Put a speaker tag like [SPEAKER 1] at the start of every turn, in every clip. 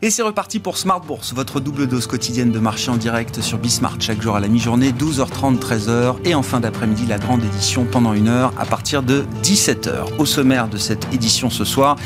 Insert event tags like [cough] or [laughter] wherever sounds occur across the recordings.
[SPEAKER 1] Et c'est reparti pour Smart Bourse, votre double dose quotidienne de marché en direct sur Bismart chaque jour à la mi-journée, 12h30, 13h et en fin d'après-midi la grande édition pendant une heure à partir de 17h. Au sommaire de cette édition ce soir,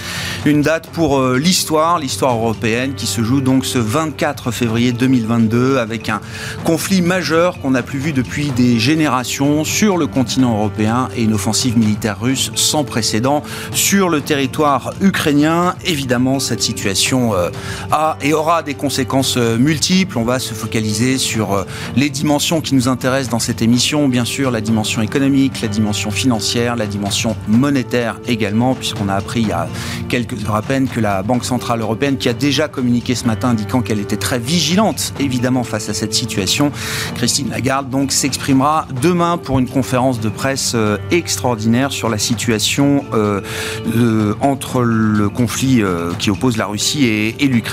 [SPEAKER 1] une date pour euh, l'histoire, l'histoire européenne qui se joue donc ce 24 février 2022 avec un conflit majeur qu'on n'a plus vu depuis des générations sur le continent européen et une offensive militaire russe sans précédent sur le territoire ukrainien. Évidemment, cette situation euh, a et aura des conséquences euh, multiples. On va se focaliser sur euh, les dimensions qui nous intéressent dans cette émission, bien sûr la dimension économique, la dimension financière, la dimension monétaire également, puisqu'on a appris il y a quelques heures à peine que la Banque Centrale Européenne, qui a déjà communiqué ce matin indiquant qu'elle était très vigilante, évidemment, face à cette situation, Christine Lagarde donc s'exprimera demain pour une conférence de presse euh, extraordinaire sur la situation entre le conflit qui oppose la Russie et, et l'Ukraine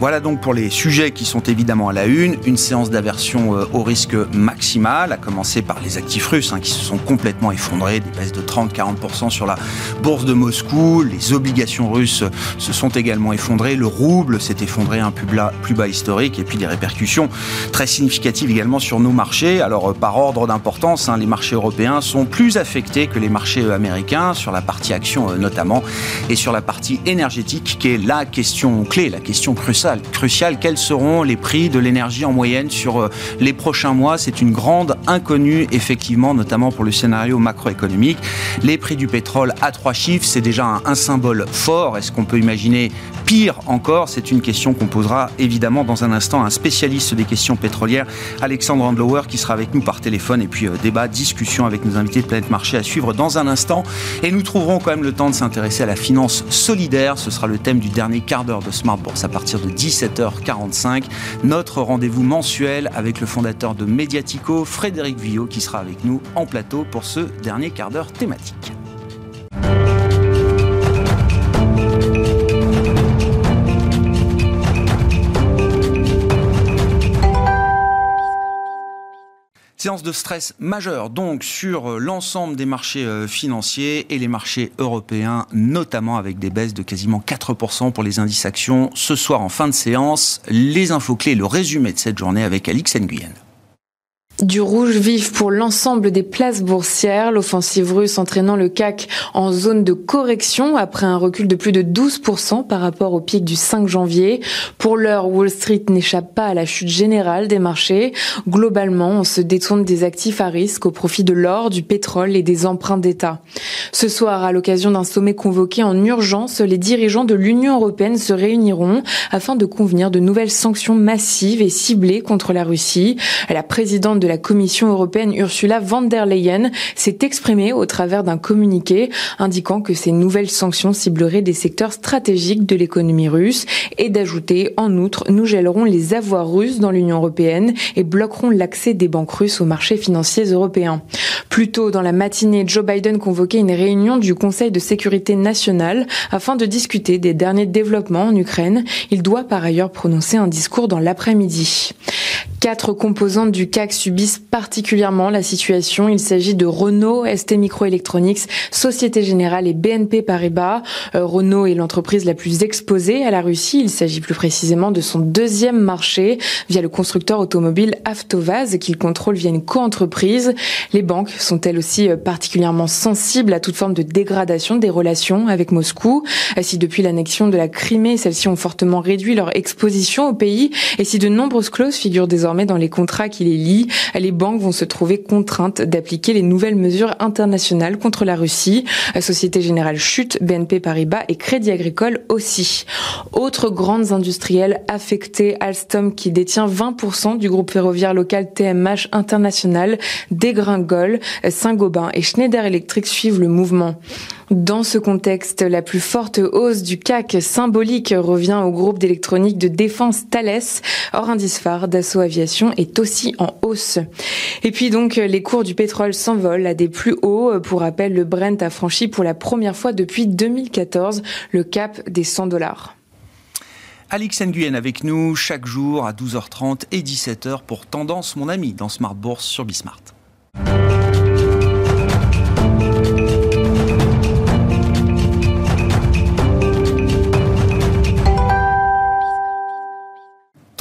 [SPEAKER 1] voilà donc pour les sujets qui sont évidemment à la une. Une séance d'aversion euh, au risque maximal, à commencer par les actifs russes hein, qui se sont complètement effondrés, des baisses de 30-40% sur la bourse de Moscou. Les obligations russes se sont également effondrées. Le rouble s'est effondré un plus bas, plus bas historique et puis des répercussions très significatives également sur nos marchés. Alors euh, par ordre d'importance, hein, les marchés européens sont plus affectés que les marchés euh, américains sur la partie action notamment et sur la partie énergétique qui est la question clé, question cruciale. cruciale. Quels seront les prix de l'énergie en moyenne sur euh, les prochains mois? C'est une grande inconnue, effectivement, notamment pour le scénario macroéconomique. Les prix du pétrole à trois chiffres, c'est déjà un, symbole fort. Est-ce qu'on peut imaginer pire encore? C'est une question qu'on posera évidemment dans un instant à un spécialiste des questions pétrolières, Alexandre Andlower, qui sera avec nous par téléphone. Et puis euh, débat, discussion avec nos invités de Planète Marché à suivre dans un instant. Et nous trouverons quand même le temps de s'intéresser à la finance solidaire. Ce sera le thème du dernier quart d'heure de Smart à partir de 17h45. Notre rendez-vous mensuel avec le fondateur de Mediatico, Frédéric Villot, qui sera avec nous en plateau pour ce dernier quart d'heure thématique. Séance de stress majeure donc sur euh, l'ensemble des marchés euh, financiers et les marchés européens, notamment avec des baisses de quasiment 4% pour les indices actions. Ce soir en fin de séance, les infos clés, le résumé de cette journée avec Alix Nguyen.
[SPEAKER 2] Du rouge vif pour l'ensemble des places boursières, l'offensive russe entraînant le CAC en zone de correction après un recul de plus de 12% par rapport au pic du 5 janvier. Pour l'heure, Wall Street n'échappe pas à la chute générale des marchés. Globalement, on se détourne des actifs à risque au profit de l'or, du pétrole et des emprunts d'État. Ce soir, à l'occasion d'un sommet convoqué en urgence, les dirigeants de l'Union européenne se réuniront afin de convenir de nouvelles sanctions massives et ciblées contre la Russie. La présidente de la Commission européenne Ursula von der Leyen s'est exprimée au travers d'un communiqué indiquant que ces nouvelles sanctions cibleraient des secteurs stratégiques de l'économie russe et d'ajouter en outre nous gèlerons les avoirs russes dans l'Union européenne et bloquerons l'accès des banques russes aux marchés financiers européens. Plus tôt dans la matinée, Joe Biden convoquait une réunion du Conseil de sécurité nationale afin de discuter des derniers développements en Ukraine. Il doit par ailleurs prononcer un discours dans l'après-midi. Quatre composantes du CAC subissent particulièrement la situation. Il s'agit de Renault, ST Microelectronics, Société Générale et BNP Paribas. Euh, Renault est l'entreprise la plus exposée à la Russie. Il s'agit plus précisément de son deuxième marché via le constructeur automobile Avtovaz qu'il contrôle via une coentreprise. Les banques sont elles aussi euh, particulièrement sensibles à toute forme de dégradation des relations avec Moscou. Euh, si depuis l'annexion de la Crimée, celles-ci ont fortement réduit leur exposition au pays et si de nombreuses clauses figurent désormais dans les contrats qui les lient, les banques vont se trouver contraintes d'appliquer les nouvelles mesures internationales contre la Russie. Société Générale chute, BNP Paribas et Crédit Agricole aussi. Autres grandes industrielles affectées, Alstom qui détient 20% du groupe ferroviaire local TMH International, dégringole, Saint-Gobain et Schneider Electric suivent le mouvement. Dans ce contexte, la plus forte hausse du CAC symbolique revient au groupe d'électronique de défense Thales. Or, indice phare d'assaut aviation est aussi en hausse. Et puis donc, les cours du pétrole s'envolent à des plus hauts. Pour rappel, le Brent a franchi pour la première fois depuis 2014 le cap des 100 dollars.
[SPEAKER 1] Alix Nguyen avec nous chaque jour à 12h30 et 17h pour Tendance, mon ami, dans Smart Bourse sur Bismart.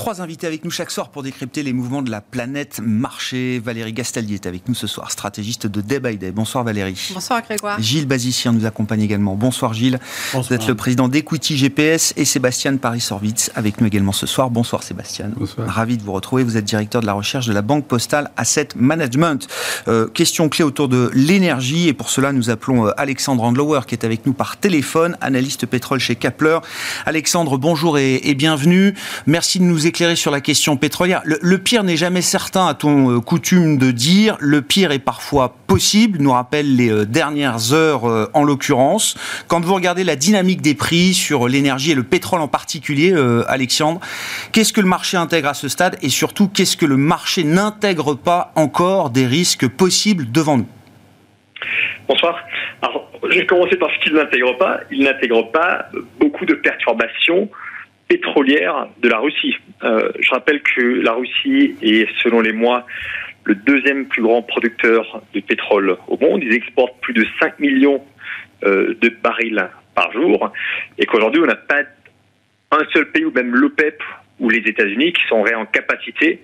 [SPEAKER 1] Trois invités avec nous chaque soir pour décrypter les mouvements de la planète marché. Valérie Gastaldi est avec nous ce soir, stratégiste de Day by Day. Bonsoir Valérie.
[SPEAKER 3] Bonsoir Grégoire.
[SPEAKER 1] Gilles Bazicien nous accompagne également. Bonsoir Gilles. Bonsoir. Vous êtes le président d'Equity GPS et Sébastien Paris-Sorvitz avec nous également ce soir. Bonsoir Sébastien. Bonsoir. Ravi de vous retrouver. Vous êtes directeur de la recherche de la Banque Postale Asset Management. Euh, question clé autour de l'énergie et pour cela nous appelons euh, Alexandre Andlower qui est avec nous par téléphone, analyste pétrole chez Kapler. Alexandre, bonjour et, et bienvenue. Merci de nous éclairer sur la question pétrolière. Le, pire n'est jamais certain, a-t-on euh, coutume de dire. Le pire est parfois possible, nous rappelle les euh, dernières heures euh, en l'occurrence. Quand vous regardez la dynamique des prix sur l'énergie et le pétrole en particulier, Alexandre, qu'est-ce que le marché intègre à ce stade et surtout qu'est-ce que le marché n'intègre pas encore des risques possibles devant nous?
[SPEAKER 4] Bonsoir. Alors, je vais commencer par ce qu'il n'intègre pas. Il n'intègre pas beaucoup de perturbations pétrolière de la Russie. Euh, je rappelle que la Russie est, selon les mois, le deuxième plus grand producteur de pétrole au monde. Ils exportent plus de 5 millions euh, de barils par jour et qu'aujourd'hui, on n'a pas un seul pays ou même l'OPEP ou les États-Unis qui sont en capacité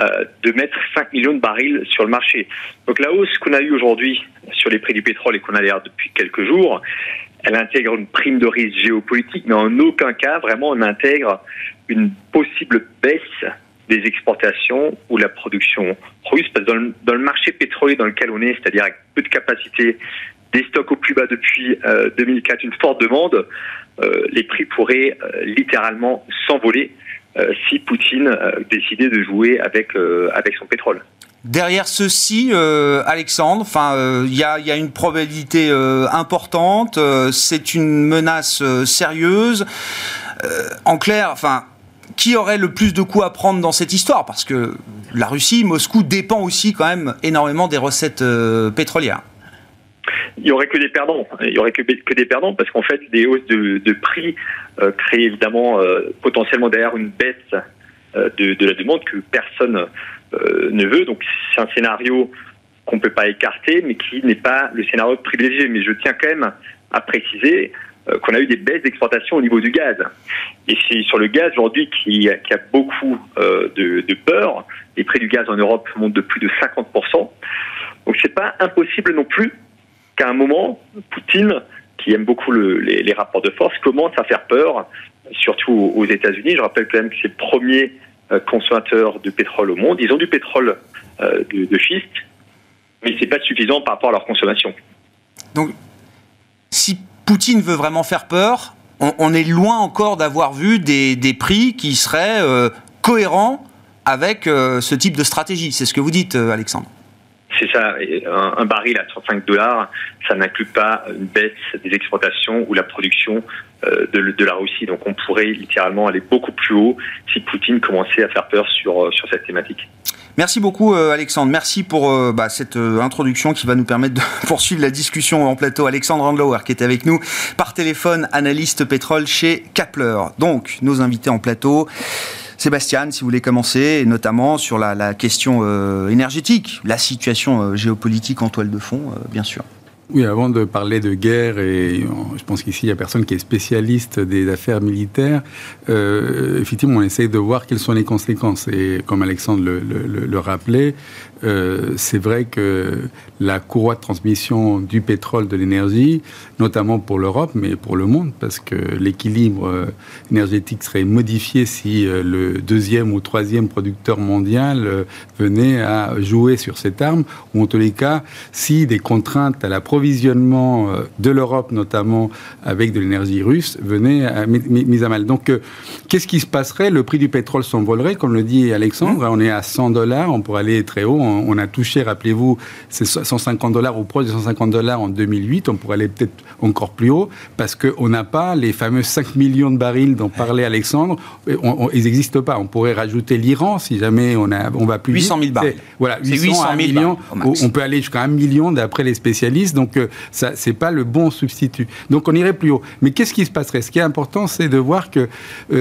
[SPEAKER 4] euh, de mettre 5 millions de barils sur le marché. Donc la hausse qu'on a eue aujourd'hui sur les prix du pétrole et qu'on a l'air depuis quelques jours, elle intègre une prime de risque géopolitique, mais en aucun cas, vraiment, on intègre une possible baisse des exportations ou la production russe. Parce que dans le, marché pétrolier dans lequel on est, c'est-à-dire avec peu de capacité, des stocks au plus bas depuis 2004, euh, une forte demande, euh, les prix pourraient euh, littéralement s'envoler si Poutine décidait de jouer avec, avec son pétrole.
[SPEAKER 1] Derrière ceci, euh, Alexandre, enfin, euh, il y, a, une probabilité euh, importante. c'est une menace sérieuse. en clair, enfin, qui aurait le plus de coups à prendre dans cette histoire? Parce que la Russie, Moscou dépend aussi quand même énormément des recettes pétrolières.
[SPEAKER 4] Il y aurait que des perdants. Il y aurait que, des perdants parce qu'en fait, des hausses de, prix créent évidemment potentiellement derrière une baisse de, de, la demande que personne euh, ne veut. Donc c'est un scénario qu'on ne peut pas écarter, mais qui n'est pas le scénario privilégié. Mais je tiens quand même à préciser euh, qu'on a eu des baisses d'exportation au niveau du gaz. Et c'est sur le gaz aujourd'hui qui, qui, a beaucoup euh, de, peur. Les prix du gaz en Europe montent de plus de 50%. Donc c'est pas impossible non plus qu'à un moment, Poutine, qui aime beaucoup le, les, les, rapports de force, commence à faire peur, surtout aux États-Unis. Je rappelle quand même que c'est le premier consommateurs de pétrole au monde. Ils ont du pétrole euh, de, schiste, mais c'est pas suffisant par rapport à leur consommation.
[SPEAKER 1] Donc, si Poutine veut vraiment faire peur, on, est loin encore d'avoir vu des, prix qui seraient euh, cohérents avec ce type de stratégie. C'est ce que vous dites, Alexandre.
[SPEAKER 4] C'est ça. Un, baril à 35 dollars, ça n'inclut pas une baisse des exportations ou la production euh, de, la Russie. Donc on pourrait littéralement aller beaucoup plus haut si Poutine commençait à faire peur sur cette thématique.
[SPEAKER 1] Merci beaucoup euh, Alexandre, merci pour bah, cette introduction qui va nous permettre de [laughs] poursuivre la discussion en plateau. Alexandre Andlauer qui est avec nous par téléphone, analyste pétrole chez Kapler. Donc nos invités en plateau. Sébastien, si vous voulez commencer, notamment sur la, question énergétique, la situation géopolitique en toile de fond, bien sûr.
[SPEAKER 5] Oui, avant de parler de guerre, et je pense qu'ici, il n'y a personne qui est spécialiste des affaires militaires, euh, effectivement, on essaye de voir quelles sont les conséquences. Et comme Alexandre le, rappelait, euh, c'est vrai que la courroie de transmission du pétrole, de l'énergie, notamment pour l'Europe, mais pour le monde, parce que l'équilibre euh, énergétique serait modifié si euh, le deuxième ou troisième producteur mondial venait à jouer sur cette arme, ou en tous les cas, si des contraintes à l'approvisionnement de l'Europe, notamment avec de l'énergie russe, venaient à, mise à mal. Donc, qu'est-ce qui se passerait? Le prix du pétrole s'envolerait, comme le dit Alexandre, mmh. on est à 100 dollars, on pourrait aller très haut, on, a touché, rappelez-vous, c'est 150 dollars ou proche de 150 dollars en 2008. On pourrait aller peut-être encore plus haut parce qu'on n'a pas les fameux 5 millions de barils dont parlait Alexandre. ils n'existent pas. On pourrait rajouter l'Iran si jamais on, on va plus
[SPEAKER 1] 800 000 barils.
[SPEAKER 5] Voilà, 800, 000 millions. On peut aller jusqu'à 1 million d'après les spécialistes. Donc Donc, ça, c'est pas le bon substitut. Donc, on irait plus haut. Mais qu'est-ce qui se passerait? Ce qui est important, c'est de voir que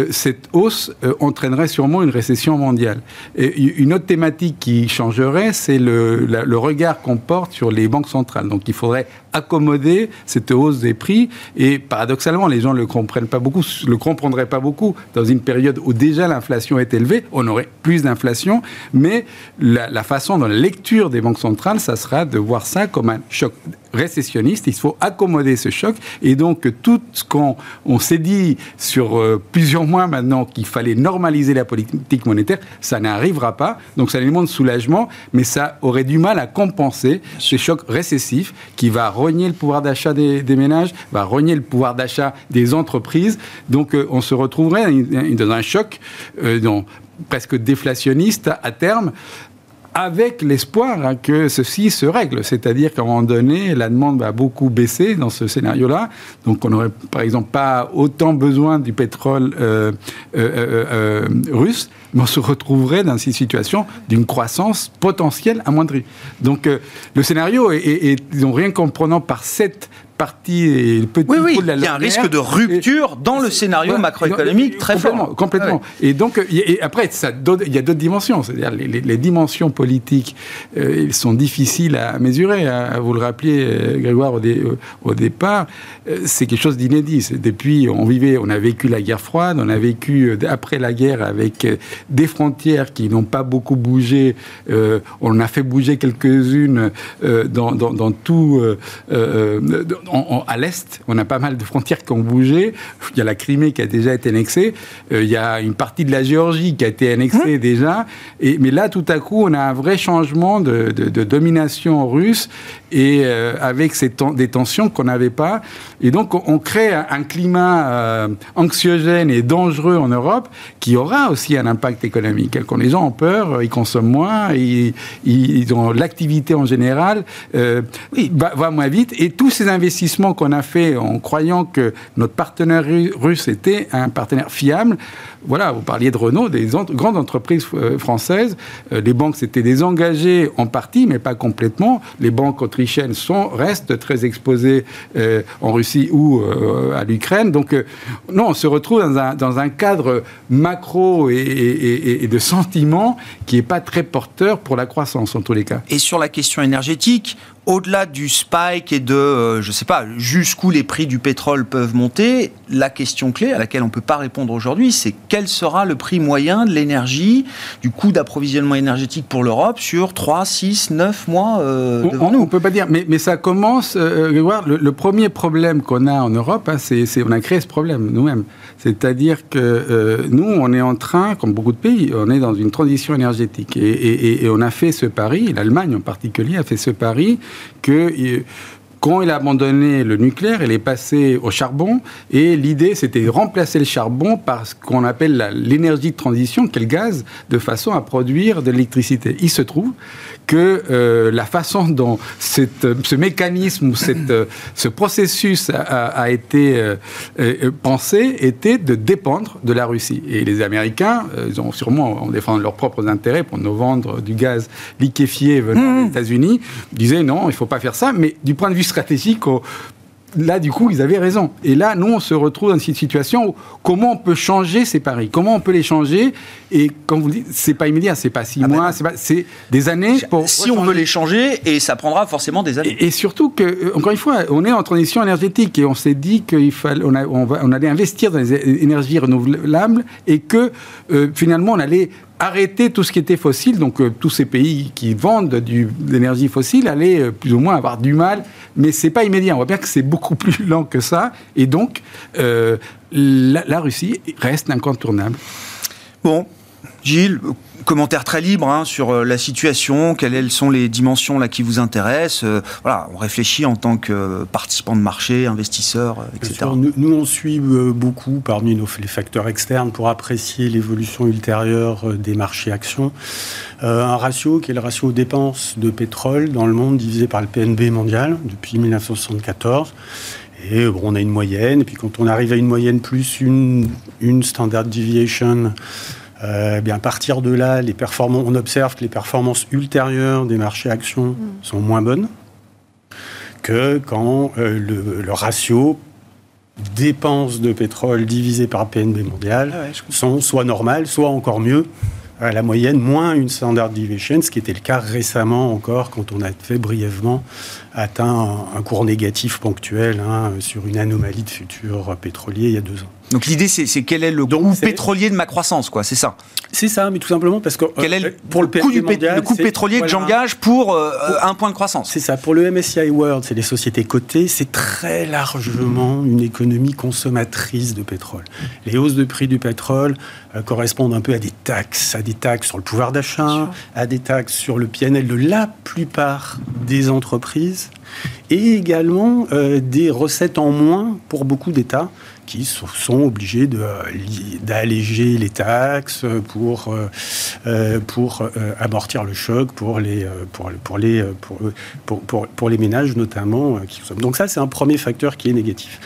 [SPEAKER 5] cette hausse entraînerait sûrement une récession mondiale. Une autre thématique qui changerait, c'est le, le regard qu'on porte sur les banques centrales. Donc, il faudrait accommoder cette hausse des prix. Et paradoxalement, les gens ne le comprennent pas beaucoup, le comprendraient pas beaucoup dans une période où déjà l'inflation est élevée. On aurait plus d'inflation, mais la, façon dans la lecture des banques centrales, ça sera de voir ça comme un choc récessionniste. Il faut accommoder ce choc. Et donc, tout ce qu'on on s'est dit sur euh, plusieurs mois maintenant qu'il fallait normaliser la politique monétaire, ça n'arrivera pas. Donc, c'est un élément de soulagement, mais ça aurait du mal à compenser ce choc récessif qui va renier le pouvoir d'achat des, ménages, va renier le pouvoir d'achat des entreprises. Donc, euh, on se retrouverait dans un choc euh, presque déflationniste à terme avec l'espoir hein, que ceci se règle. C'est-à-dire qu'à un moment donné, la demande va beaucoup baisser dans ce scénario-là. Donc on n'aurait par exemple pas autant besoin du pétrole euh, euh, euh, russe, mais on se retrouverait dans une situation d'une croissance potentielle amoindrie. Donc le scénario est, est, rien qu'en prenant par cette partie et le
[SPEAKER 1] petit oui, de la Il y a un risque de rupture dans le scénario macroéconomique très
[SPEAKER 5] complètement,
[SPEAKER 1] fort.
[SPEAKER 5] Complètement. Et donc, et après, ça, il y a d'autres dimensions. C'est-à-dire les, dimensions politiques, euh, sont difficiles à mesurer. Hein. Vous le rappeliez, euh, Grégoire, au, au départ, euh, c'est quelque chose d'inédit. Depuis, on vivait, on a vécu la guerre froide, on a vécu après la guerre avec des frontières qui n'ont pas beaucoup bougé. on a fait bouger quelques-unes dans, dans, dans, tout à l'est, on a pas mal de frontières qui ont bougé. Il y a la Crimée qui a déjà été annexée. Euh, il y a une partie de la Géorgie qui a été annexée mmh. déjà. Et, mais là, tout à coup, on a un vrai changement de, domination russe et euh, avec ces des tensions qu'on n'avait pas. Et donc, on, crée un, climat euh, anxiogène et dangereux en Europe qui aura aussi un impact économique. Quand les gens ont peur, ils consomment moins, ils, ont l'activité en général oui. va, moins vite. Et tous ces investissements qu'on a fait en croyant que notre partenaire russe était un partenaire fiable, voilà, vous parliez de Renault, des grandes entreprises euh, françaises. Euh, les banques s'étaient désengagées en partie, mais pas complètement. Les banques sont, restent très exposées euh, en Russie ou à l'Ukraine. Donc, non, on se retrouve dans un, dans un cadre macro et de sentiments qui n'est pas très porteur pour la croissance, en tous les cas.
[SPEAKER 1] Et sur la question énergétique, au-delà du spike et de, je ne sais pas, jusqu'où les prix du pétrole peuvent monter, la question clé à laquelle on ne peut pas répondre aujourd'hui, c'est quel sera le prix moyen de l'énergie, du coût d'approvisionnement énergétique pour l'Europe sur 3, 6, 9 mois euh, devant
[SPEAKER 5] on,
[SPEAKER 1] nous
[SPEAKER 5] On ne peut pas dire, mais, mais ça commence, euh, le, le, premier problème qu'on a en Europe, hein, c'est on a créé ce problème nous-mêmes. C'est-à-dire que euh, nous, on est en train, comme beaucoup de pays, on est dans une transition énergétique. Et, et, et on a fait ce pari, l'Allemagne en particulier a fait ce pari que quand il a abandonné le nucléaire, il est passé au charbon. Et l'idée, c'était de remplacer le charbon par ce qu'on appelle l'énergie de transition, qui est le gaz, de façon à produire de l'électricité. Il se trouve que euh, la façon dont cette, ce mécanisme ou cette, euh, ce processus a, a été euh, pensé était de dépendre de la Russie. Et les Américains, ils ont sûrement, en défendant leurs propres intérêts pour nous vendre du gaz liquéfié venant des mmh. États-Unis, disaient non, il ne faut pas faire ça. Mais du point de vue stratégique là, du coup, ils avaient raison. Et là, nous, on se retrouve dans cette situation où comment on peut changer ces paris? Comment on peut les changer? Et comme vous dites, c'est pas immédiat, c'est pas six ah ben mois, c'est des années pour.
[SPEAKER 1] Si on veut les changer, et ça prendra forcément des années.
[SPEAKER 5] Et, surtout que, euh, encore une fois, on est en transition énergétique et on s'est dit qu'il fallait, on, on, allait investir dans les énergies renouvelables et que euh, finalement, on allait arrêter tout ce qui était fossile. Donc, euh, tous ces pays qui vendent de l'énergie fossile allaient plus ou moins avoir du mal mais c'est pas immédiat. On voit bien que c'est beaucoup plus [laughs] lent que ça, et donc euh, la, Russie reste incontournable.
[SPEAKER 1] Bon, Gilles, commentaire très libre hein, sur euh, la situation, quelles sont les dimensions là qui vous intéressent. Euh, voilà, on réfléchit en tant que participant de marché, investisseur, etc.
[SPEAKER 3] nous, on suit beaucoup parmi nos, les facteurs externes pour apprécier l'évolution ultérieure des marchés actions. un ratio qui est le ratio dépenses de pétrole dans le monde divisé par le PNB mondial depuis 1974. Et on a une moyenne, et puis quand on arrive à une moyenne plus une, une standard deviation euh, bien, à partir de là, les on observe que les performances ultérieures des marchés actions mm. sont moins bonnes que quand le, ratio dépenses de pétrole divisé par PNB mondial ah sont soit normales, soit encore mieux, à la moyenne, moins une standard deviation, ce qui était le cas récemment encore quand on a fait brièvement atteint un, cours négatif ponctuel hein, sur une anomalie de futur pétrolier il y a deux ans.
[SPEAKER 1] Donc l'idée, c'est quel est le coût pétrolier de ma croissance, quoi, c'est ça
[SPEAKER 3] C'est ça, mais tout simplement parce que
[SPEAKER 1] quel est euh, pour le, coût, du le coût pétrolier que j'engage pour euh, un point de croissance
[SPEAKER 3] C'est ça. Pour le MSCI World, c'est les sociétés cotées, c'est très largement une économie consommatrice de pétrole. Les hausses de prix du pétrole euh, correspondent un peu à des taxes, à des taxes sur le pouvoir d'achat, à des taxes sur le PNL de la plupart des entreprises et également des recettes en moins pour beaucoup d'États qui sont obligés d'alléger les taxes pour, euh, euh, pour euh, amortir le choc pour les, pour, pour les, pour, pour, pour, les ménages notamment. Qui Donc ça, c'est un premier facteur qui est négatif.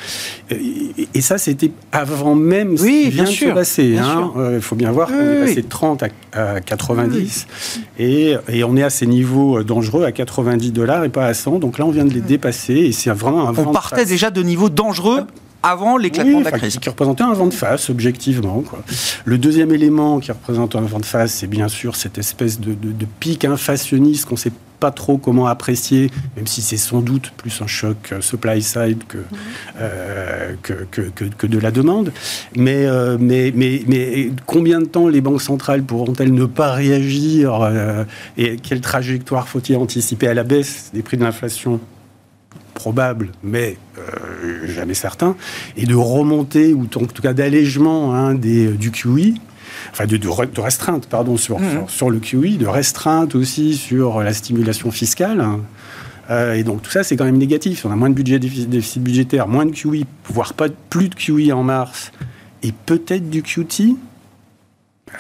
[SPEAKER 3] Et, ça, c'était avant même
[SPEAKER 1] ce qui vient de
[SPEAKER 3] se passer. Hein. Il faut bien voir qu'on est passé de 30 à, 90 et, et, on est à ces niveaux dangereux à 90 dollars et pas à 100. Donc là, on vient de les dépasser et c'est vraiment un
[SPEAKER 1] On partait déjà de niveaux dangereux avant l'éclatement de la crise.
[SPEAKER 3] Qui représentait un vent de face, objectivement. Le deuxième élément qui représente un vent de face, c'est bien sûr cette espèce de, pic inflationniste qu'on ne sait pas trop comment apprécier, même si c'est sans doute plus un choc euh, supply side euh, que, que, que, de la demande. Mais, euh, mais, mais, mais, combien de temps les banques centrales pourront-elles ne pas réagir Et quelle trajectoire faut-il anticiper à la baisse des prix de l'inflation? Probable, mais euh, jamais certain, et de remonter, ou en tout cas d'allègement hein, des, du QI, enfin de, de, restreinte, pardon, sur, mmh. sur, le QI, de restreinte aussi sur la stimulation fiscale. Hein. Euh, et donc tout ça, c'est quand même négatif. On a moins de budget déficit, budgétaire, moins de QI, voire pas plus de QI en mars, et peut-être du QT.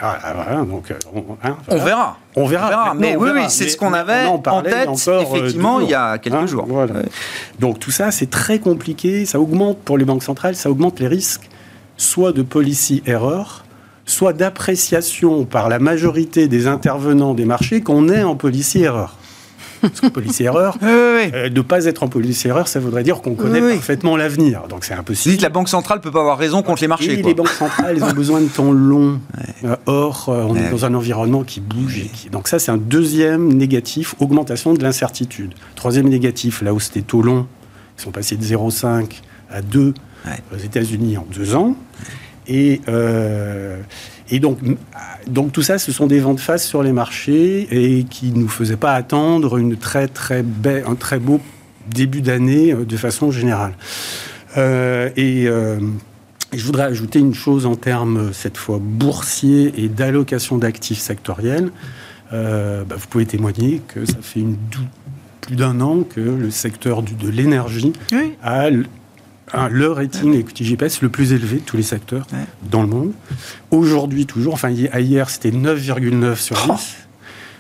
[SPEAKER 1] Ah, donc, hein, on, verra. On verra. Mais oui, oui c'est ce qu'on avait en, tête, euh, effectivement, il y a quelques hein, jours.
[SPEAKER 3] Donc tout ça, c'est très compliqué. Ça augmente pour les banques centrales, ça augmente les risques, soit de policy erreur, soit d'appréciation par la majorité des intervenants des marchés qu'on est en policy erreur. Parce que policier-erreur, [laughs] euh, de ne pas être en policier-erreur, ça voudrait dire qu'on connaît parfaitement l'avenir. Donc c'est impossible.
[SPEAKER 1] Vous dites la Banque centrale ne peut pas avoir raison contre les marchés.
[SPEAKER 3] les banques centrales, elles ont besoin de temps long. Euh, or, euh, on est dans un environnement qui bouge. Donc ça, c'est un deuxième négatif, augmentation de l'incertitude. Troisième négatif, là où c'était taux long, ils sont passés de 0,5 à 2 aux États-Unis en deux ans. Et, et donc, donc tout ça, ce sont des ventes face sur les marchés et qui ne nous faisaient pas attendre une très, très un très beau début d'année euh, de façon générale. Euh, euh, et, je voudrais ajouter une chose en termes, cette fois, boursiers et d'allocation d'actifs sectoriels. Bah, vous pouvez témoigner que ça fait une, plus d'un an que le secteur du, de l'énergie a le rating equity GPS le plus élevé de tous les secteurs dans le monde. Aujourd'hui, toujours, enfin hier, c'était 9,9 sur 10.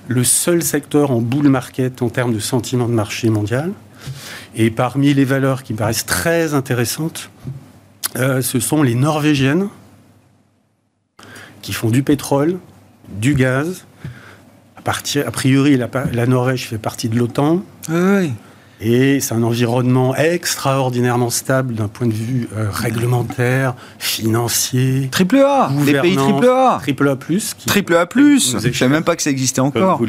[SPEAKER 3] Le seul secteur en bull market en termes de sentiment de marché mondial. Et parmi les valeurs qui me paraissent très intéressantes, euh, ce sont les Norvégiennes qui font du pétrole, du gaz. À, partir, a priori, la, la Norvège fait partie de l'OTAN. Oui. Et c'est un environnement extraordinairement stable d'un point de vue euh, réglementaire, financier.
[SPEAKER 1] Triple A, des pays triple A.
[SPEAKER 3] Triple A plus.
[SPEAKER 1] triple A plus. Je ne savais même pas que ça existait encore.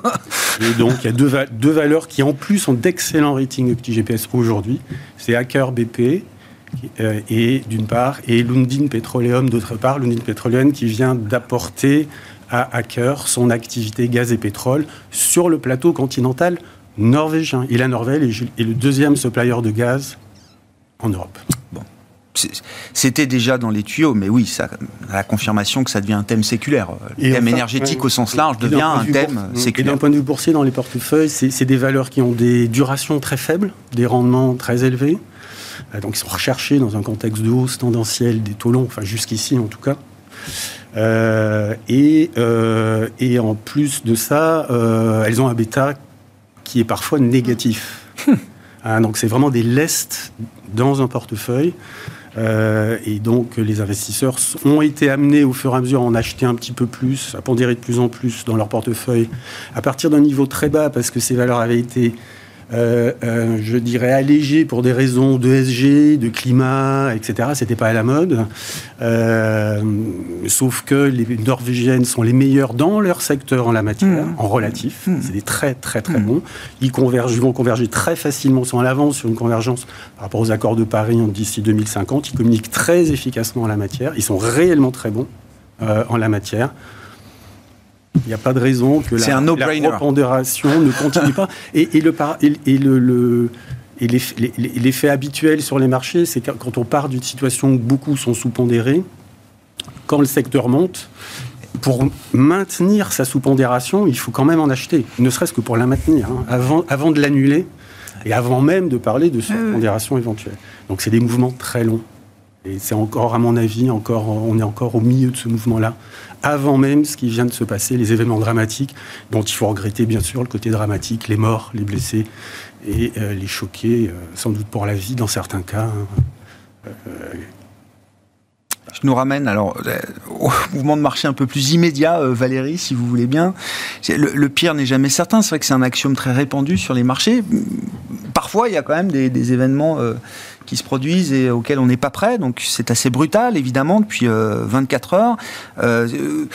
[SPEAKER 1] [laughs]
[SPEAKER 3] et donc il y a deux, deux, valeurs qui en plus ont d'excellents ratings petit GPS aujourd'hui. C'est Hacker BP euh, et d'une part et Lundin Petroleum d'autre part. Lundin Petroleum qui vient d'apporter à Hacker son activité gaz et pétrole sur le plateau continental norvégien. Et la Norvège est le deuxième supplier de gaz en Europe.
[SPEAKER 1] Bon. C'était déjà dans les tuyaux, mais oui, ça la confirmation que ça devient un thème séculaire. Le thème énergétique au sens large devient un thème séculaire.
[SPEAKER 3] Et d'un point de vue boursier, dans les portefeuilles, c'est des valeurs qui ont des durations très faibles, des rendements très élevés. Euh, donc, ils sont recherchés dans un contexte de hausse tendancielle des taux longs, enfin jusqu'ici en tout cas. Euh, et, euh, et, en plus de ça, elles ont un bêta qui est parfois négatif. [laughs] Hein, donc c'est vraiment des lestes dans un portefeuille. Euh, et donc les investisseurs ont été amenés au fur et à mesure à en acheter un petit peu plus, à pondérer de plus en plus dans leur portefeuille, à partir d'un niveau très bas, parce que ces valeurs avaient été euh, euh, je dirais, allégé pour des raisons d'ESG, de climat, etc. C'était pas à la mode. Euh, sauf que les Norvégiennes sont les meilleures dans leur secteur en la matière, mmh. en relatif. Mmh. C'est des très, très, très mmh. bons. Ils, convergent, ils vont converger très facilement, sont en avance sur une convergence par rapport aux accords de Paris d'ici 2050. Ils communiquent très efficacement en la matière. Ils sont réellement très bons en la matière. Il n'y a pas de raison que la,
[SPEAKER 1] un
[SPEAKER 3] la ne continue pas. [laughs] Et, le, et, le, et l'effet habituel sur les marchés, c'est quand on part d'une situation où beaucoup sont sous-pondérés, quand le secteur monte, pour maintenir sa sous-pondération, il faut quand même en acheter, ne serait-ce que pour la maintenir, hein, avant, avant de l'annuler et avant même de parler de sous-pondération éventuelle. Donc c'est des mouvements très longs. Et c'est encore, à mon avis, encore, on est encore au milieu de ce mouvement-là, avant même ce qui vient de se passer, les événements dramatiques, dont il faut regretter bien sûr le côté dramatique, les morts, les blessés et euh, les choqués, euh, sans doute pour la vie dans certains cas. Hein.
[SPEAKER 1] Euh, je nous ramène alors au mouvement de marché un peu plus immédiat, Valérie, si vous voulez bien. Le, pire n'est jamais certain. C'est vrai que c'est un axiome très répandu sur les marchés. Parfois, il y a quand même des événements qui se produisent et auxquels on n'est pas prêt. Donc c'est assez brutal, évidemment, depuis 24 euh, heures, euh,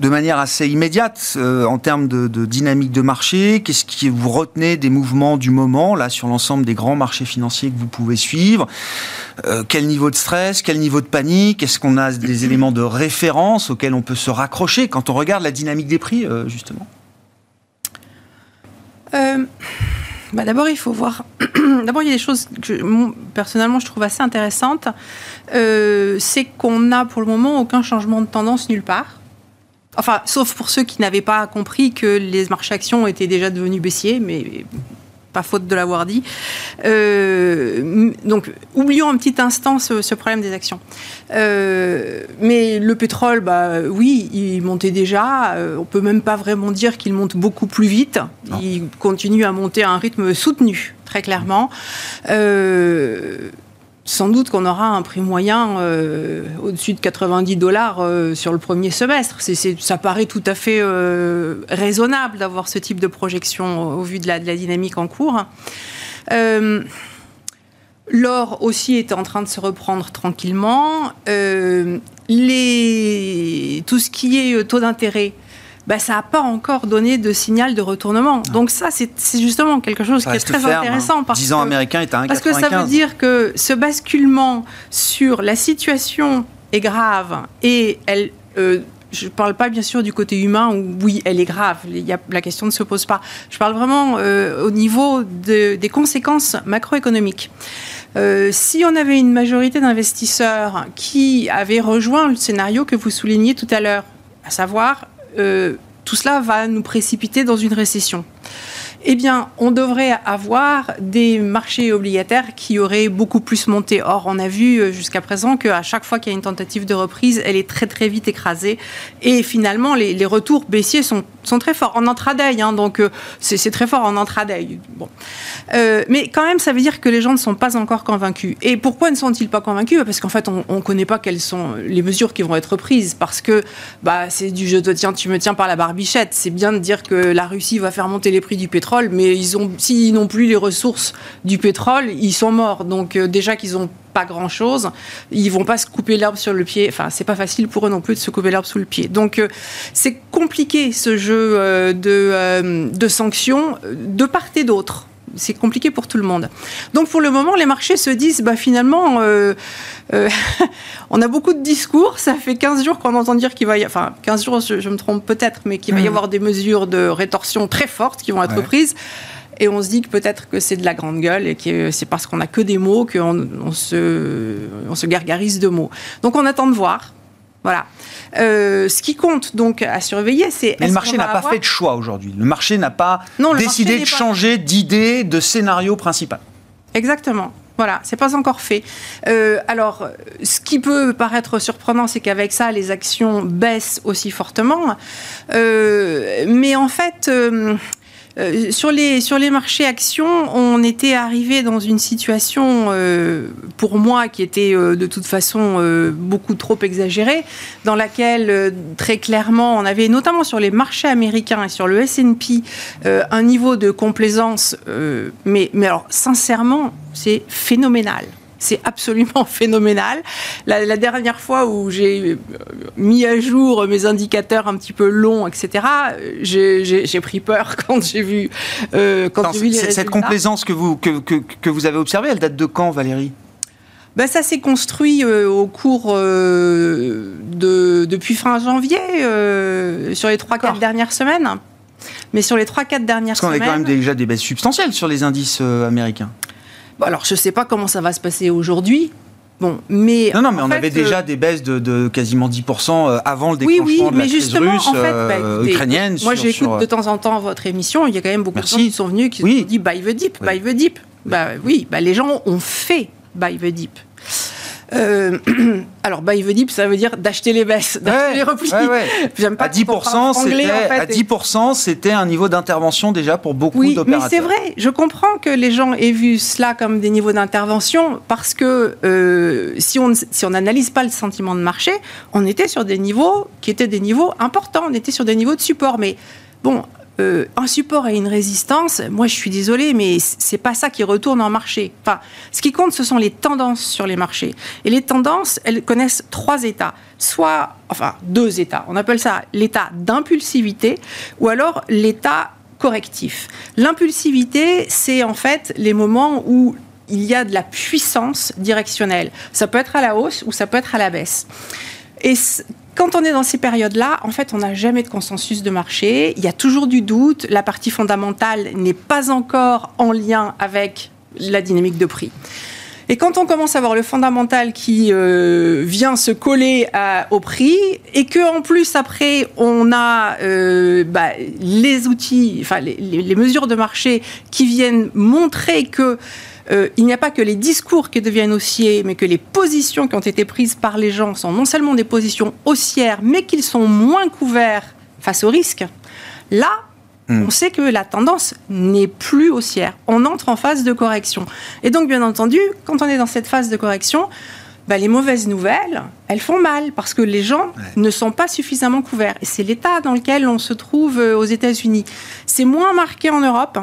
[SPEAKER 1] de manière assez immédiate euh, en termes de, dynamique de marché. Qu'est-ce qui vous retenez des mouvements du moment, là, sur l'ensemble des grands marchés financiers que vous pouvez suivre? Quel niveau de stress Quel niveau de panique? Est-ce qu'on a des éléments de référence auxquels on peut se raccrocher quand on regarde la dynamique des prix, justement?
[SPEAKER 6] Bah, d'abord, il faut voir. [clears throat] D'abord, il y a des choses que personnellement je trouve assez intéressantes. Euh, c'est qu'on n'a pour le moment aucun changement de tendance nulle part. Enfin, sauf pour ceux qui n'avaient pas compris que les marchés actions étaient déjà devenus baissiers, mais pas faute de l'avoir dit. Euh, donc, oublions un petit instant ce, problème des actions. Euh, mais le pétrole, bah, oui, il montait déjà. Euh, on peut même pas vraiment dire qu'il monte beaucoup plus vite. Il continue à monter à un rythme soutenu, très clairement sans doute qu'on aura un prix moyen euh, au-dessus de 90 dollars euh, sur le premier semestre. ça paraît tout à fait euh, raisonnable d'avoir ce type de projection au vu de la, dynamique en cours. L'or aussi est en train de se reprendre tranquillement. Tout ce qui est taux d'intérêt, bah, ça n'a pas encore donné de signal de retournement. Donc ça, c'est justement quelque chose qui est très intéressant.
[SPEAKER 1] Hein. Parce 10 ans américain est à 1,95.
[SPEAKER 6] Parce que ça veut dire que ce basculement sur la situation est grave et elle... Euh, je ne parle pas bien sûr du côté humain où oui, elle est grave, il y a, la question ne se pose pas. Je parle vraiment euh, au niveau de, des conséquences macroéconomiques. Euh, si on avait une majorité d'investisseurs qui avaient rejoint le scénario que vous souligniez tout à l'heure, à savoir euh, tout cela va nous précipiter dans une récession eh bien, on devrait avoir des marchés obligataires qui auraient beaucoup plus monté. Or, on a vu euh, jusqu'à présent qu'à chaque fois qu'il y a une tentative de reprise, elle est très très vite écrasée. Et finalement, les, retours baissiers sont, sont, très forts en intraday. Hein, donc, euh, c'est très fort en intraday. Bon. Euh, mais quand même, ça veut dire que les gens ne sont pas encore convaincus. Et pourquoi ne sont-ils pas convaincus? Parce qu'en fait, on ne connaît pas quelles sont les mesures qui vont être prises. Parce que bah, c'est du je te tiens, tu me tiens par la barbichette. C'est bien de dire que la Russie va faire monter les prix du pétrole mais ils ont, s'ils n'ont plus les ressources du pétrole, ils sont morts. Donc euh, déjà qu'ils n'ont pas grand chose, ils vont pas se couper l'herbe sur le pied. Enfin, c'est pas facile pour eux non plus de se couper l'herbe sous le pied. Donc euh, c'est compliqué ce jeu euh, de, de sanctions de part et d'autre c'est compliqué pour tout le monde. Donc pour le moment, les marchés se disent, bah, finalement, [laughs] on a beaucoup de discours. Ça fait 15 jours qu'on entend dire qu'il va y avoir, enfin 15 jours, je, me trompe peut-être, mais qu'il va y mmh. avoir des mesures de rétorsion très fortes qui vont être prises. Et on se dit que peut-être que c'est de la grande gueule et que c'est parce qu'on n'a que des mots qu'on on se, on se gargarise de mots. Donc on attend de voir. Voilà. Euh, ce qui compte donc à surveiller, c'est.
[SPEAKER 1] Mais le marché n'a pas fait de choix aujourd'hui. Le marché n'a pas décidé de changer d'idée, de scénario principal.
[SPEAKER 6] Exactement. Voilà, c'est pas encore fait. Euh, alors, ce qui peut paraître surprenant, c'est qu'avec ça, les actions baissent aussi fortement. Euh, mais en fait, euh, sur, les, sur les marchés actions, on était arrivé dans une situation, euh, pour moi, qui était euh, de toute façon beaucoup trop exagérée, dans laquelle, très clairement, on avait, notamment sur les marchés américains et sur le SP, un niveau de complaisance, mais, mais alors, sincèrement, c'est phénoménal. C'est absolument [laughs] phénoménal. La, dernière fois où j'ai euh, mis à jour mes indicateurs un petit peu longs, etc., j'ai pris peur [laughs] quand j'ai vu,
[SPEAKER 1] euh, quand vu Cette complaisance que vous, que, que, vous avez observée, elle date de quand, Valérie?
[SPEAKER 6] Ben, ça s'est construit euh, au cours de, depuis fin janvier, sur les 3-4 dernières semaines. Mais sur les 3-4 dernières
[SPEAKER 1] semaines. Parce qu'on a quand même déjà des baisses substantielles sur les indices américains
[SPEAKER 6] alors, je ne sais pas comment ça va se passer aujourd'hui. Bon, mais
[SPEAKER 1] non, non, mais on avait déjà euh, des baisses de, quasiment 10% euh, avant le déclenchement oui, oui, de la mais justement, russe, en fait, bah, euh, ukrainienne.
[SPEAKER 6] Moi, j'écoute de temps en temps votre émission. Il y a quand même beaucoup de gens qui sont venus qui oui. se dit buy the deep, buy the deep. Bah oui, bah, les gens ont fait buy the deep. Euh, [clears throat] alors, buy the dip, ça veut dire d'acheter les baisses, [laughs] d'acheter les replis.
[SPEAKER 1] J'aime pas à 10%, c'était, à 10%, c'était un niveau d'intervention déjà pour beaucoup oui, d'opérateurs.
[SPEAKER 6] Mais c'est vrai, je comprends que les gens aient vu cela comme des niveaux d'intervention parce que euh, si on si on n'analyse pas le sentiment de marché, on était sur des niveaux qui étaient des niveaux importants, on était sur des niveaux de support. Mais bon, euh, un support et une résistance, moi je suis désolée, mais c'est pas ça qui retourne en marché. Enfin, ce qui compte, ce sont les tendances sur les marchés. Et les tendances, elles connaissent trois états. Soit, enfin, deux états. On appelle ça l'état d'impulsivité ou alors l'état correctif. L'impulsivité, c'est en fait les moments où il y a de la puissance directionnelle. Ça peut être à la hausse ou ça peut être à la baisse. Et quand on est dans ces périodes-là, en fait, on n'a jamais de consensus de marché. Il y a toujours du doute. La partie fondamentale n'est pas encore en lien avec la dynamique de prix. Et quand on commence à voir le fondamental qui euh, vient se coller au prix, et que en plus après on a euh, bah, les outils, enfin les, mesures de marché qui viennent montrer que euh, il n'y a pas que les discours qui deviennent haussiers, mais que les positions qui ont été prises par les gens sont non seulement des positions haussières, mais qu'ils sont moins couverts face au risque. Là, hmm. on sait que la tendance n'est plus haussière. On entre en phase de correction. Et donc, bien entendu, quand on est dans cette phase de correction, bah, les mauvaises nouvelles, elles font mal parce que les gens ne sont pas suffisamment couverts. Et c'est l'état dans lequel on se trouve euh, aux États-Unis. C'est moins marqué en Europe.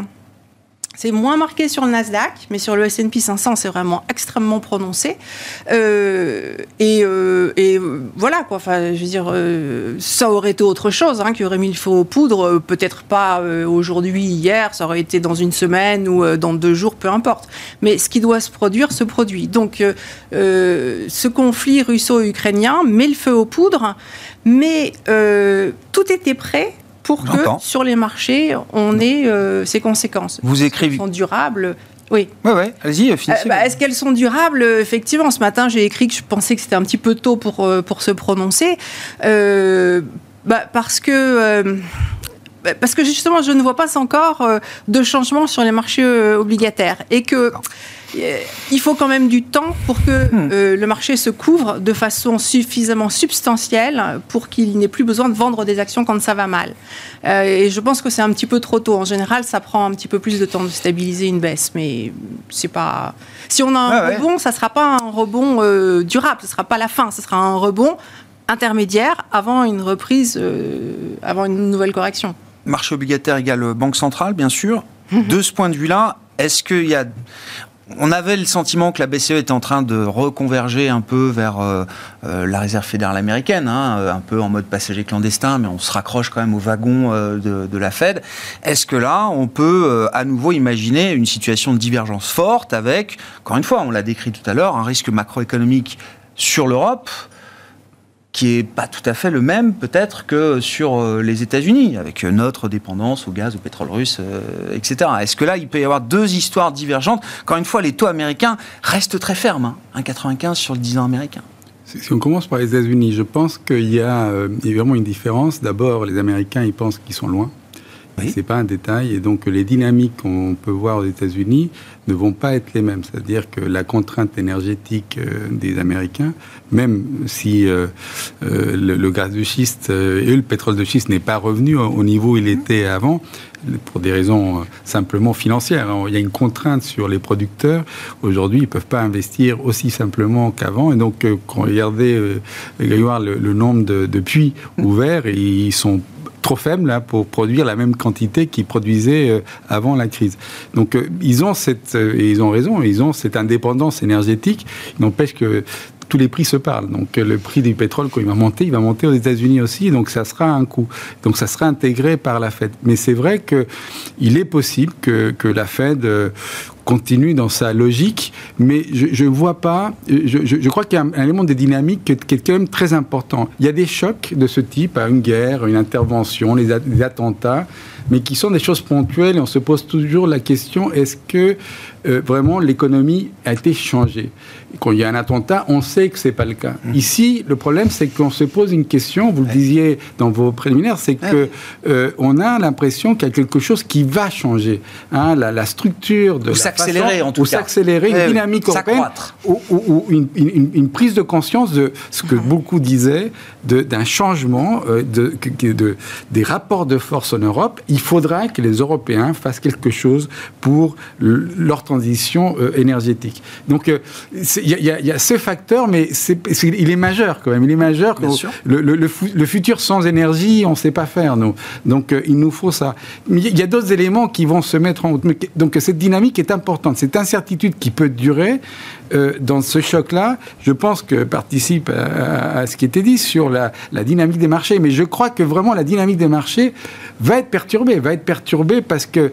[SPEAKER 6] C'est moins marqué sur le Nasdaq, mais sur le S&P 500, c'est vraiment extrêmement prononcé. Euh, et, euh, et, voilà, quoi. Enfin, je veux dire, euh, ça aurait été autre chose, hein, qui aurait mis le feu aux poudres. Peut-être pas aujourd'hui, hier, ça aurait été dans une semaine ou dans deux jours, peu importe. Mais ce qui doit se produire, se produit. Donc, ce conflit russo-ukrainien met le feu aux poudres, mais tout était prêt pour que sur les marchés, on ait euh, ces conséquences.
[SPEAKER 1] Vous écrivez.
[SPEAKER 6] sont durables? Oui.
[SPEAKER 1] Ouais, ouais. Allez-y, euh, finissez.
[SPEAKER 6] Bah, est-ce qu'elles sont durables? Effectivement, ce matin, j'ai écrit que je pensais que c'était un petit peu tôt pour, euh, pour se prononcer. Bah, parce que bah, parce que justement, je ne vois pas encore de changement sur les marchés obligataires et que il faut quand même du temps pour que hmm. euh, le marché se couvre de façon suffisamment substantielle pour qu'il n'ait plus besoin de vendre des actions quand ça va mal. Euh, et je pense que c'est un petit peu trop tôt. En général, ça prend un petit peu plus de temps de stabiliser une baisse, mais c'est pas. Si on a un rebond, ça sera pas un rebond euh, durable, ce sera pas la fin, ce sera un rebond intermédiaire avant une reprise, avant une nouvelle correction.
[SPEAKER 1] Marché obligataire égale banque centrale, bien sûr. Mhm. De ce point de vue-là, est-ce qu'il y a on avait le sentiment que la BCE était en train de reconverger un peu vers euh, euh, la réserve fédérale américaine, hein, euh, un peu en mode passager clandestin, mais on se raccroche quand même au wagon de, la Fed. Est-ce que là, on peut à nouveau imaginer une situation de divergence forte avec, encore une fois, on l'a décrit tout à l'heure, un risque macroéconomique sur l'Europe qui est pas tout à fait le même peut-être que sur euh, les États-Unis, avec notre dépendance au gaz, au pétrole russe, euh, etc. Est-ce que là, il peut y avoir deux histoires divergentes? Encore une fois, les taux américains restent très fermes, 1,95 hein. sur le 10 ans américain.
[SPEAKER 5] Si on commence par les États-Unis, je pense qu'il y, a euh, vraiment une différence. D'abord, les Américains, ils pensent qu'ils sont loin. Ce C'est pas un détail. Et donc, les dynamiques qu'on peut voir aux États-Unis ne vont pas être les mêmes. C'est-à-dire que la contrainte énergétique euh, des Américains, même si euh, euh, le, gaz de schiste et le pétrole de schiste n'est pas revenu au niveau où il était avant, pour des raisons simplement financières. Hein. Il y a une contrainte sur les producteurs. Aujourd'hui, ils ne peuvent pas investir aussi simplement qu'avant. Et donc, quand vous regardez le, le nombre de, de puits ouverts, ils sont trop faible là, pour produire la même quantité qu'ils produisaient euh, avant la crise. Donc euh, ils ont cette, euh, et ils ont raison, ils ont cette indépendance énergétique. Il n'empêche que tous les prix se parlent. Donc le prix du pétrole, quand il va monter, il va monter aux États-Unis aussi, donc ça sera un coût. Donc ça sera intégré par la Fed. Mais c'est vrai qu'il est possible que, que la Fed continue dans sa logique, mais je ne vois pas, je, je, crois qu'il y a un, élément de dynamique qui est, quand même très important. Il y a des chocs de ce type, une guerre, une intervention, les, attentats, mais qui sont des choses ponctuelles et on se pose toujours la question, est-ce que euh, vraiment l'économie a été changée quand il y a un attentat, on sait que c'est pas le cas. Mmh. Ici, le problème, c'est qu'on se pose une question. Vous le disiez dans vos préliminaires, c'est que euh, on a l'impression qu'il y a quelque chose qui va changer. Hein, la, structure de
[SPEAKER 1] ou s'accélérer en tout
[SPEAKER 5] ou s'accélérer, une dynamique européenne, ou, ou, une, prise de conscience de ce que beaucoup disaient d'un changement euh, de, de, des rapports de force en Europe. Il faudra que les Européens fassent quelque chose pour leur transition euh, énergétique. Donc, il y, a ce facteur, mais il est majeur quand même. Il est majeur. Le, le, futur sans énergie, on ne sait pas faire, nous. Donc, euh, il nous faut ça. Mais il y a d'autres éléments qui vont se mettre en route. Donc, cette dynamique est importante. Cette incertitude qui peut durer, euh, dans ce choc-là, je pense que participe à, ce qui était dit sur la, la, dynamique des marchés. Mais je crois que vraiment la dynamique des marchés va être perturbée. Va être perturbée parce que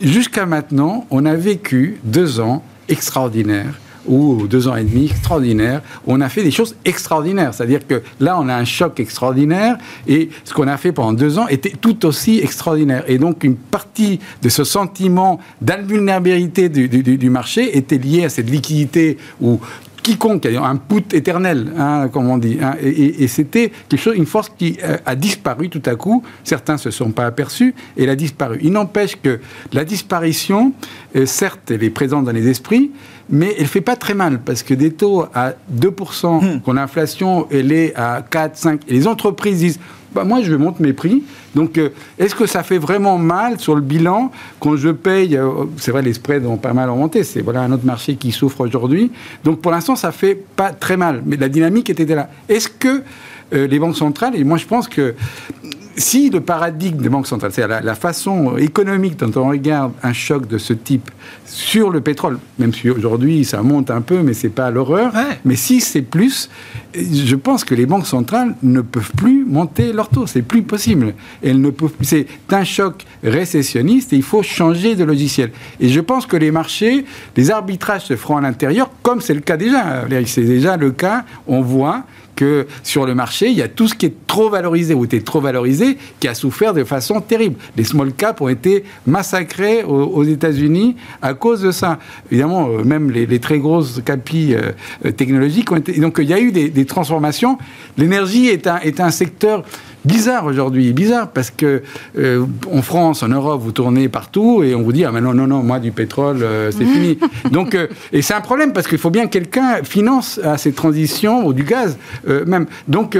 [SPEAKER 5] jusqu'à maintenant, on a vécu deux ans extraordinaires ou deux ans et demi extraordinaires, on a fait des choses extraordinaires. C'est-à-dire que là, on a un choc extraordinaire et ce qu'on a fait pendant deux ans était tout aussi extraordinaire. Et donc, une partie de ce sentiment d'invulnérabilité du, du, marché était liée à cette liquidité ou quiconque, un put éternel, hein, comme on dit. Hein, et, c'était quelque chose, une force qui euh, a disparu tout à coup. Certains se sont pas aperçus et elle a disparu. Il n'empêche que la disparition, euh, certes, elle est présente dans les esprits, mais elle fait pas très mal parce que des taux à 2%, hmm. quand l'inflation elle est à 4, 5, et les entreprises disent bah, moi je monte mes prix. Donc euh, est-ce que ça fait vraiment mal sur le bilan quand je paye euh, C'est vrai, les spreads ont pas mal augmenté. C'est voilà un autre marché qui souffre aujourd'hui. Donc pour l'instant, ça fait pas très mal, mais la dynamique était là. Est-ce que euh, les banques centrales, et moi je pense que si le paradigme des banques centrales, c'est-à-dire la, façon économique dont on regarde un choc de ce type sur le pétrole, même si aujourd'hui ça monte un peu, mais c'est pas l'horreur, mais si c'est plus, je pense que les banques centrales ne peuvent plus monter leur taux, c'est plus possible. Elles ne peuvent C'est un choc récessionniste et il faut changer de logiciel. Et je pense que les marchés, les arbitrages se feront à l'intérieur, comme c'est le cas déjà. C'est déjà le cas. On voit que sur le marché, il y a tout ce qui est trop valorisé ou était trop valorisé qui a souffert de façon terrible. Les small caps ont été massacrés aux, États-Unis à cause de ça. Évidemment, euh, même les, très grosses capis euh, euh, technologiques ont été. Donc il y a eu des, transformations. L'énergie est un, est un secteur bizarre aujourd'hui, bizarre parce que euh, en France, en Europe, vous tournez partout et on vous dit ah mais non non non moi du pétrole euh, c'est [laughs] fini. Donc euh, et c'est un problème parce qu'il faut bien que quelqu'un finance à ces transitions ou du gaz même. Donc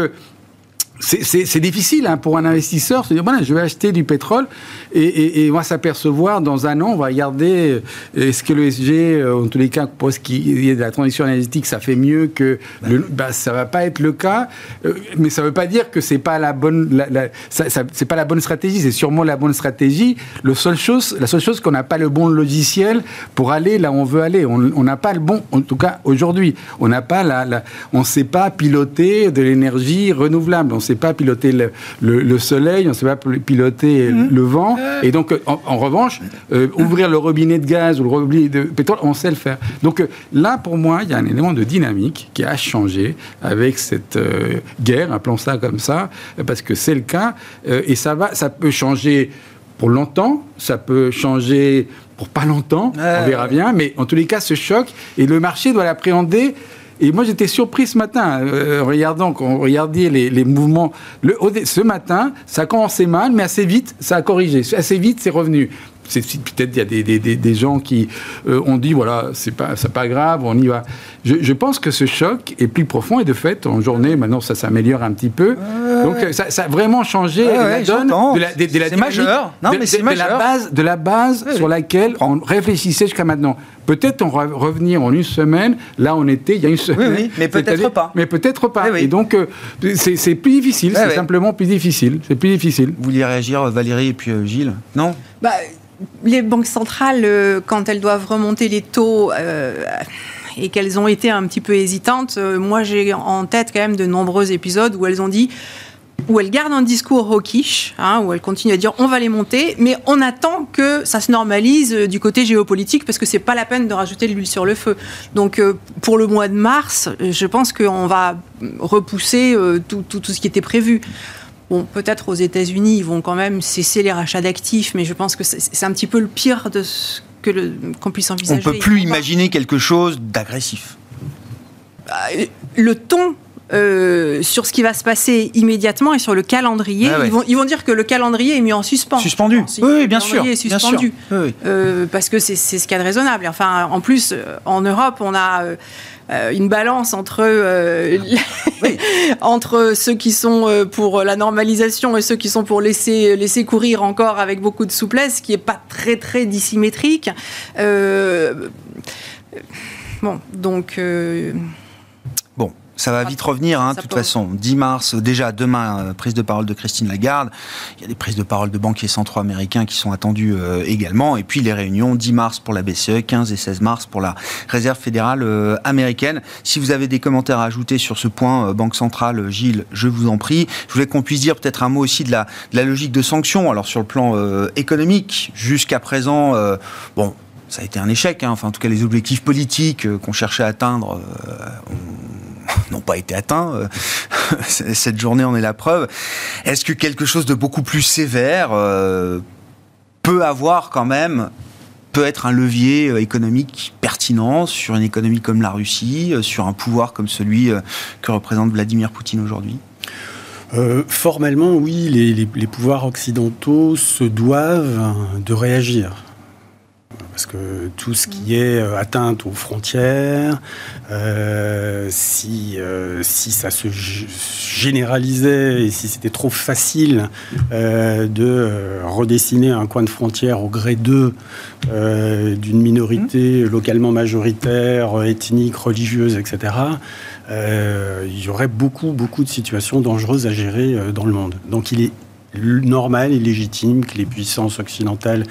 [SPEAKER 5] c'est difficile hein, pour un investisseur de se dire voilà, je vais acheter du pétrole et, et, et on va s'apercevoir dans un an, on va regarder euh, est-ce que le SG, euh, en tous les cas, pour ce qui est de la transition énergétique, ça fait mieux que le, bah, ça va pas être le cas, euh, mais ça veut pas dire que c'est pas la bonne, la, la, c'est pas la bonne stratégie, c'est sûrement la bonne stratégie. Le seul chose, la seule chose qu'on n'a pas le bon logiciel pour aller là où on veut aller. On n'a pas le bon, en tout cas aujourd'hui, on n'a pas la, la on sait pas piloter de l'énergie renouvelable. On sait pas piloter le, soleil, on ne sait pas piloter mmh. le vent. Et donc, en, revanche, euh, ouvrir le robinet de gaz ou le robinet de pétrole, on sait le faire. Donc euh, là, pour moi, il y a un élément de dynamique qui a changé avec cette euh, guerre, appelons ça comme ça, parce que c'est le cas. et ça, va, ça peut changer pour longtemps, ça peut changer pour pas longtemps, on verra bien, mais en tous les cas, ce choc, et le marché doit l'appréhender Et moi, j'étais surpris ce matin, euh, regardant, quand on regardait les, les mouvements. Ce matin, ça a commencé mal, mais assez vite, ça a corrigé. Assez vite, c'est revenu peut-être il y a des, des, des gens qui euh, ont dit voilà c'est pas c'est pas grave on y va. Je, je, pense que ce choc est plus profond et de fait en journée maintenant ça s'améliore un petit peu. Donc ça, ça, a vraiment changé
[SPEAKER 1] la donne
[SPEAKER 5] de
[SPEAKER 1] la, de, la majeur. non mais c'est
[SPEAKER 5] la base de la base sur laquelle on réfléchissait jusqu'à maintenant. Peut-être on va revenir en une semaine, là on était il y a une semaine.
[SPEAKER 1] Oui, oui mais peut-être pas.
[SPEAKER 5] Mais peut-être pas. Et donc euh, c'est plus difficile, c'est simplement plus difficile. C'est plus difficile.
[SPEAKER 1] Vous vouliez réagir Valérie et puis euh, Gilles? Non
[SPEAKER 6] bah, les banques centrales, euh, quand elles doivent remonter les taux euh, et qu'elles ont été un petit peu hésitantes, euh, moi j'ai en tête quand même de nombreux épisodes où elles ont dit où elles gardent un discours hawkish, hein, où elles continuent à dire on va les monter, mais on attend que ça se normalise du côté géopolitique parce que c'est pas la peine de rajouter de l'huile sur le feu. Donc pour le mois de mars, je pense qu'on va repousser tout, ce qui était prévu. Bon, peut-être aux États-Unis, ils vont quand même cesser les rachats d'actifs, mais je pense que c'est un petit peu le pire de ce que qu'on puisse envisager.
[SPEAKER 1] On ne peut plus imaginer quelque chose d'agressif.
[SPEAKER 6] Bah, le ton euh, sur ce qui va se passer immédiatement et sur le calendrier. Ah ils, vont, ils, vont, dire que le calendrier est mis en suspens.
[SPEAKER 1] Suspendu. Oui, bien sûr.
[SPEAKER 6] Est suspendu. Euh, parce que c'est ce qu'il y a de raisonnable. Enfin, en plus, euh, en Europe, on a euh, une balance entre, euh, [laughs] entre ceux qui sont euh, pour la normalisation et ceux qui sont pour laisser, laisser courir encore avec beaucoup de souplesse, qui n'est pas très très dissymétrique. bon, donc
[SPEAKER 1] ça va vite revenir, hein, de toute façon. 10 mars, déjà demain, euh, prise de parole de Christine Lagarde. Il y a des prises de parole de banquiers centraux américains qui sont attendues euh, également. Et puis les réunions 10 mars pour la BCE, 15 et 16 mars pour la Réserve fédérale euh, américaine. Si vous avez des commentaires à ajouter sur ce point, Banque centrale, Gilles, je vous en prie. Je voulais qu'on puisse dire peut-être un mot aussi de la, de la logique de sanctions. Alors sur le plan économique, jusqu'à présent, bon, ça a été un échec. Hein. Enfin, en tout cas, les objectifs politiques qu'on cherchait à atteindre, [laughs] n'ont pas été atteints. Euh, [laughs] cette journée en est la preuve. Est-ce que quelque chose de beaucoup plus sévère euh, peut avoir quand même peut être un levier euh, économique pertinent sur une économie comme la Russie, sur un pouvoir comme celui que représente Vladimir Poutine aujourd'hui?
[SPEAKER 3] Formellement, oui, les, pouvoirs occidentaux se doivent de réagir parce que tout ce qui est euh, atteinte aux frontières, euh, si, euh, si ça se généralisait et si c'était trop facile de redessiner un coin de frontière au gré d'eux d'une minorité localement majoritaire, ethnique, religieuse, etc., il y aurait beaucoup, beaucoup de situations dangereuses à gérer dans le monde. Donc il est normal et légitime que les puissances occidentales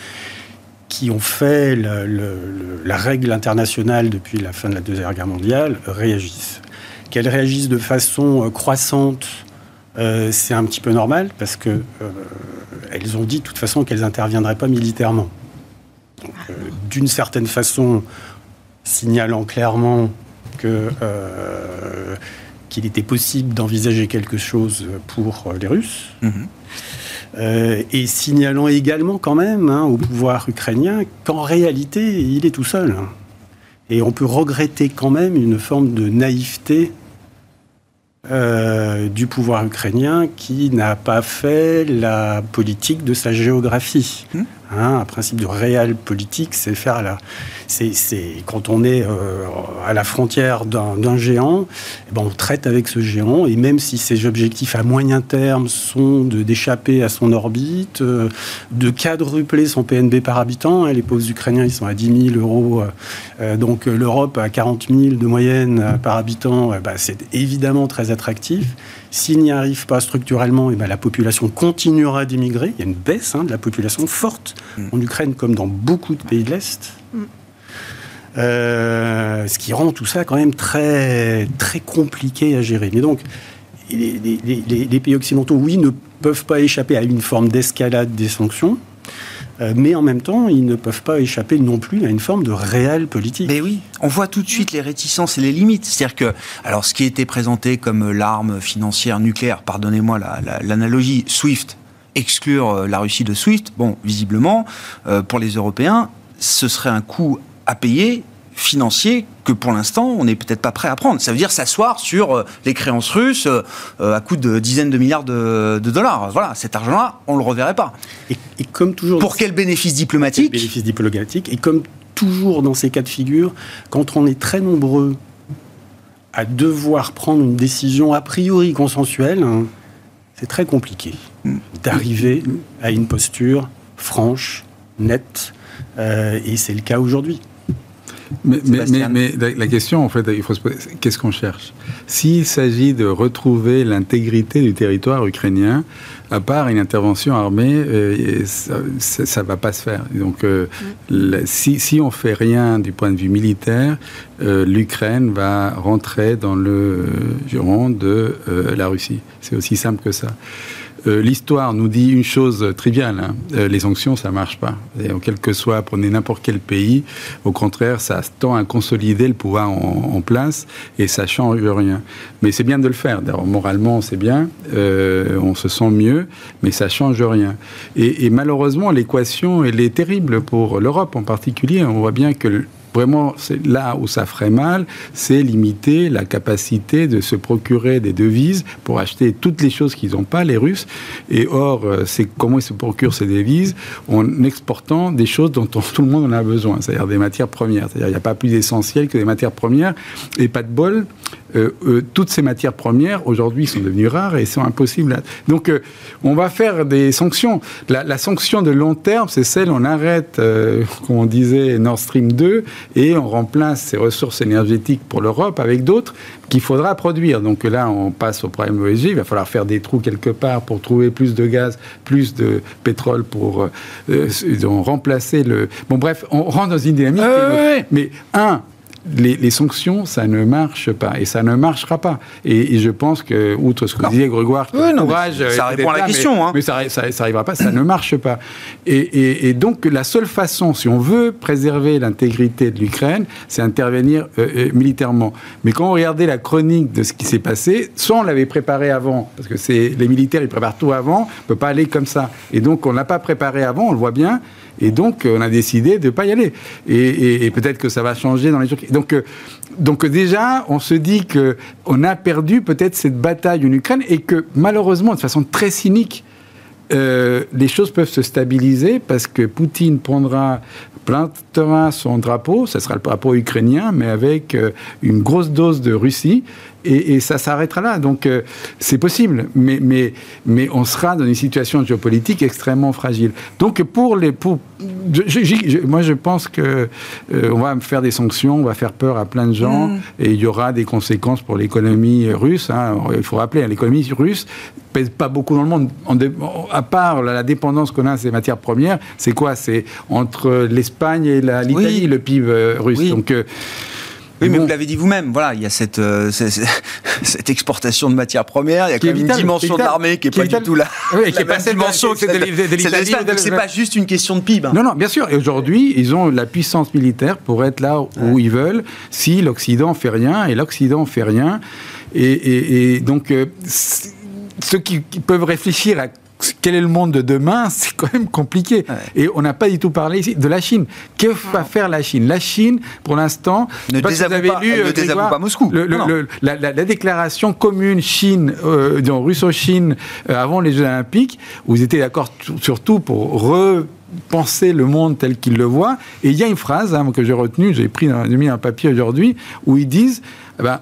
[SPEAKER 3] qui ont fait la règle internationale depuis la fin de la Deuxième Guerre mondiale réagissent. Qu'elles réagissent de façon euh, croissante, euh, c'est un petit peu normal parce que euh, elles ont dit de toute façon qu'elles n'interviendraient pas militairement. D'une certaine façon, signalant clairement qu'il était possible d'envisager quelque chose pour les Russes. Mm-hmm. Euh, et signalant également quand même hein, au pouvoir ukrainien qu'en réalité, il est tout seul. Et on peut regretter quand même une forme de naïveté euh, du pouvoir ukrainien qui n'a pas fait la politique de sa géographie. Mmh. Hein, un principe de réel politique, c'est faire la, c'est, quand on est euh, à la frontière d'un, géant, eh ben on traite avec ce géant et même si ses objectifs à moyen terme sont d'échapper à son orbite, euh, de quadrupler son PNB par habitant, hein, les pauvres Ukrainiens ils sont à 10 000 euros, euh, donc l'Europe à 40 000 de moyenne par habitant, bah, c'est évidemment très attractif. S'il n'y arrive pas structurellement, et eh ben, la population continuera d'émigrer. Il y a une baisse hein, de la population forte mm. en Ukraine comme dans beaucoup de pays de l'Est. Mm. Euh, ce qui rend tout ça quand même très, très compliqué à gérer. Mais donc, les, les pays occidentaux, oui, ne peuvent pas échapper à une forme d'escalade des sanctions. Euh, mais en même temps, ils ne peuvent pas échapper non plus à une forme de réelle politique.
[SPEAKER 1] Mais oui, on voit tout de suite les réticences et les limites. C'est-à-dire que, alors, ce qui était présenté comme l'arme financière nucléaire, pardonnez-moi l'analogie, SWIFT, exclure euh, la Russie de SWIFT, bon, visiblement, euh, pour les Européens, ce serait un coût à payer financier que pour l'instant, on n'est peut-être pas prêt à prendre. Ça veut dire s'asseoir sur euh, les créances russes euh, à coût de dizaines de milliards de, dollars. Voilà, cet argent-là, on ne le reverrait pas.
[SPEAKER 3] Et, comme toujours.
[SPEAKER 1] Pour quel bénéfice diplomatique
[SPEAKER 3] Bénéfice diplomatique. Et comme toujours dans ces cas de figure, quand on est très nombreux à devoir prendre une décision a priori consensuelle, hein, c'est très compliqué d'arriver à une posture franche, nette, euh, et c'est le cas aujourd'hui.
[SPEAKER 5] Mais, mais, la question, en fait, il faut se poser, qu'est-ce qu'on cherche? S'il s'agit de retrouver l'intégrité du territoire ukrainien, à part une intervention armée, euh, ça ne va pas se faire. Donc, euh, si, si on fait rien du point de vue militaire, l'Ukraine va rentrer dans le giron de la Russie. C'est aussi simple que ça. Euh, l'histoire nous dit une chose triviale hein. euh, les sanctions, ça marche pas. Et, quel que soit, prenez n'importe quel pays, au contraire, ça tend à consolider le pouvoir en, place et ça change rien. Mais c'est bien de le faire. D'ailleurs, moralement, c'est bien, euh, on se sent mieux, mais ça change rien. Et, et malheureusement, l'équation, elle est terrible pour l'Europe en particulier. On voit bien que Vraiment, là où ça ferait mal, c'est limiter la capacité de se procurer des devises pour acheter toutes les choses qu'ils n'ont pas, les Russes. Et or, euh, c'est comment ils se procurent ces devises en exportant des choses dont [laughs] tout le monde en a besoin, c'est-à-dire des matières premières. C'est-à-dire il n'y a pas plus essentiel que des matières premières. Et pas de bol, euh, euh, toutes ces matières premières aujourd'hui sont devenues rares et sont impossibles. Donc, on va faire des sanctions. La, sanction de long terme, c'est celle on arrête, comme on disait, Nord Stream 2 et on remplace ces ressources énergétiques pour l'Europe avec d'autres qu'il faudra produire. Donc là, on passe au problème ESG. Il va falloir faire des trous quelque part pour trouver plus de gaz, plus de pétrole pour euh, euh, remplacer le. Bon, bref, on rentre dans une dynamique. Mais un, les, sanctions, ça ne marche pas et ça ne marchera pas. Et, je pense que, outre ce que vous disiez, Grégoire,
[SPEAKER 1] courage, ça répond à la question.
[SPEAKER 5] Mais, hein. mais ça, n'arrivera pas, ça ne marche pas. Et, donc, la seule façon, si on veut préserver l'intégrité de l'Ukraine, c'est intervenir euh, euh, militairement. Mais quand on regardait la chronique de ce qui s'est passé, soit on l'avait préparé avant, parce que c'est les militaires, ils préparent tout avant, on ne peut pas aller comme ça. Et donc, on ne l'a pas préparé avant, on le voit bien. Et donc, on a décidé de ne pas y aller. Et, peut-être que ça va changer dans les jours. Donc, euh, donc déjà, on se dit qu'on a perdu peut-être cette bataille en Ukraine et que malheureusement, de façon très cynique, euh, les choses peuvent se stabiliser parce que Poutine prendra plantera son drapeau, ce sera le drapeau ukrainien, mais avec euh, une grosse dose de Russie, et, ça s'arrêtera là. Donc euh, c'est possible, mais, mais, mais on sera dans une situation géopolitique extrêmement fragile. Donc pour les... Pour, moi je pense que euh, on va faire des sanctions, on va faire peur à plein de gens, mm. et il y aura des conséquences pour l'économie russe. Hein. Il faut rappeler, hein, l'économie russe pèse pas beaucoup dans le monde, à part la, dépendance qu'on a à ces matières premières. C'est quoi? C'est entre l'Espagne et l'Italie, le PIB euh, russe. Donc
[SPEAKER 1] oui, mais vous l'avez dit vous-même, voilà, il y a cette, euh, [laughs] cette, exportation de matières premières, il y a quand même une dimension de l'armée qui n'est pas du tout là.
[SPEAKER 5] Oui, qui n'est [laughs] pas dimension que
[SPEAKER 1] c'est pas juste une question de PIB. Hein.
[SPEAKER 5] Non, non, bien sûr. Et aujourd'hui, ils ont la puissance militaire pour être là où ils veulent si l'Occident fait rien, et l'Occident fait rien. Et, donc, euh, ceux qui, qui peuvent réfléchir à quel est le monde de demain [laughs] C'est quand même compliqué. Et on n'a pas du tout parlé ici de la Chine. Que va faire la Chine? La Chine, pour l'instant,
[SPEAKER 1] ne désavoue pas, lu, ne pas Moscou.
[SPEAKER 5] la, déclaration commune Chine, euh, russo-Chine, euh, avant les Jeux Olympiques, où ils étaient d'accord surtout pour repenser le monde tel qu'ils le voient. Et il y a une phrase hein, que j'ai retenue, j'ai pris, mis un papier aujourd'hui, où ils disent, eh ben,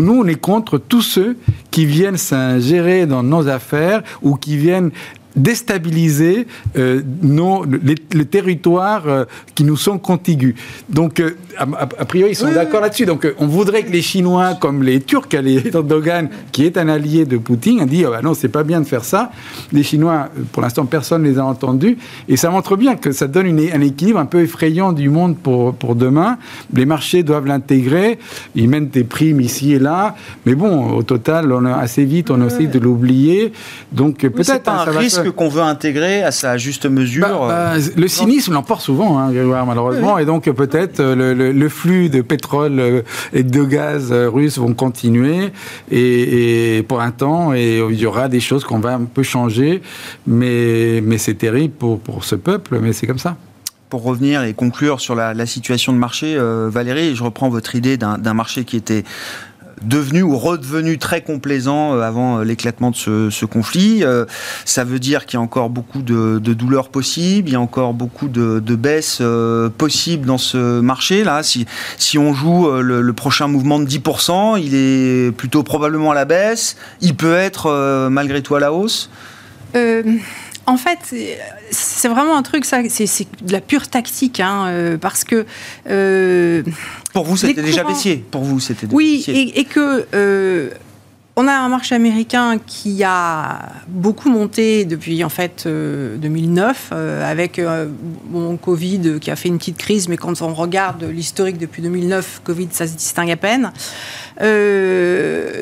[SPEAKER 5] nous, on est contre tous ceux qui viennent s'ingérer dans nos affaires ou qui viennent déstabiliser euh, nos, les, territoires euh, qui nous sont contigus. Donc, euh, a, priori, ils sont d'accord là-dessus. Donc, on voudrait que les Chinois, comme les Turcs, les [laughs] Erdogan, qui est un allié de Poutine, a dit oh, bah non, c'est pas bien de faire ça. Les Chinois, pour l'instant, personne ne les a entendus. Et ça montre bien que ça donne un équilibre un peu effrayant du monde pour, pour demain. Les marchés doivent l'intégrer. Ils mènent des primes ici et là. Mais bon, au total, on a assez vite, on essaie de l'oublier. Donc, peut-être.
[SPEAKER 1] un risque qu'on veut intégrer à sa juste mesure bah,
[SPEAKER 5] bah, Le cynisme l'emporte souvent, hein, malheureusement, et donc peut-être euh, le, flux de pétrole euh, et de gaz euh, russe vont continuer, et, pour un temps, et il y aura des choses qu'on va un peu changer, mais, mais c'est terrible pour, pour ce peuple, mais c'est comme ça.
[SPEAKER 1] pour revenir et conclure sur la, la situation de marché, Valérie, je reprends votre idée d'un marché qui était devenu ou redevenu très complaisant euh, avant euh, l'éclatement de ce, conflit. Euh, ça veut dire qu'il y a encore beaucoup de, douleurs possibles, il y a encore beaucoup de, baisses possibles dans ce marché-là. Si, si on joue le, prochain mouvement de 10%, il est plutôt probablement à la baisse, il peut être malgré tout à la hausse?
[SPEAKER 6] En fait, c'est vraiment un truc, ça, c'est de la pure tactique, hein, parce que
[SPEAKER 1] pour vous, c'était déjà baissier. Pour vous, c'était
[SPEAKER 6] oui, et, et, que euh, on a un marché américain qui a beaucoup monté depuis en fait 2009 euh, euh, avec Covid qui a fait une petite crise, mais quand on regarde l'historique depuis 2009, Covid ça se distingue à peine.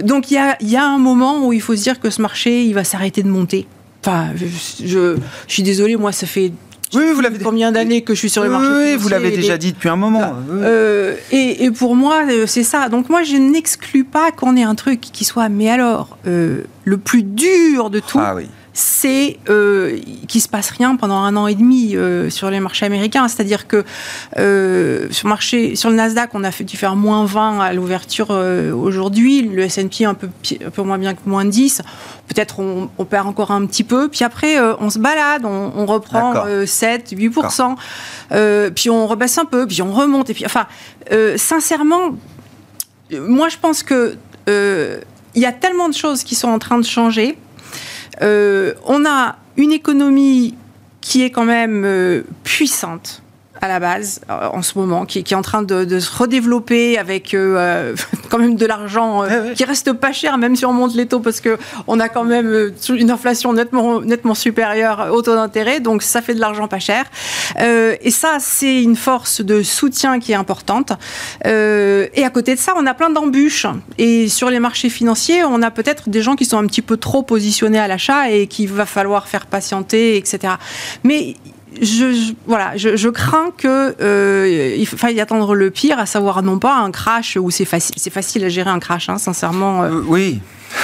[SPEAKER 6] donc il y a, y a, un moment où il faut se dire que ce marché il va s'arrêter de monter. Enfin, je, je, je suis désolée, moi ça fait
[SPEAKER 1] oui, vous l'avez
[SPEAKER 6] combien d'années que je suis sur le marché
[SPEAKER 1] Oui, vous l'avez déjà dit depuis un moment.
[SPEAKER 6] Euh, et, pour moi, euh, c'est ça. Donc moi, je n'exclus pas qu'on ait un truc qui soit. Mais alors, euh, le plus dur de tout. Ah oui c'est euh, qu'il se passe rien pendant un an et demi euh, sur les marchés américains. C'est-à-dire que euh, sur, marché, sur le Nasdaq, on a fait, dû faire moins 20 à l'ouverture euh, aujourd'hui. Le S&P un peu, un peu moins bien que moins 10. Peut-être on, on, perd encore un petit peu. Puis après, on se balade, on, on reprend 7, 8%. puis on rebaisse un peu, puis on remonte. Et puis, enfin, sincèrement, moi je pense que il y a tellement de choses qui sont en train de changer on a une économie qui est quand même euh, puissante à la base euh, en ce moment, qui, est en train de, se redévelopper avec euh, [laughs] quand même de l'argent euh, qui reste pas cher, même si on monte les taux, parce que on a quand même une inflation nettement, nettement supérieure au taux d'intérêt, donc ça fait de l'argent pas cher. et ça, c'est une force de soutien qui est importante. et à côté de ça, on a plein d'embûches. Et sur les marchés financiers, on a peut-être des gens qui sont un petit peu trop positionnés à l'achat et qu'il va falloir faire patienter, etc. Mais je, voilà, je, crains que euh, il faille attendre le pire, à savoir non pas un crash où c'est facile, c'est facile à gérer un crash, hein, sincèrement.
[SPEAKER 1] Euh. Euh, oui.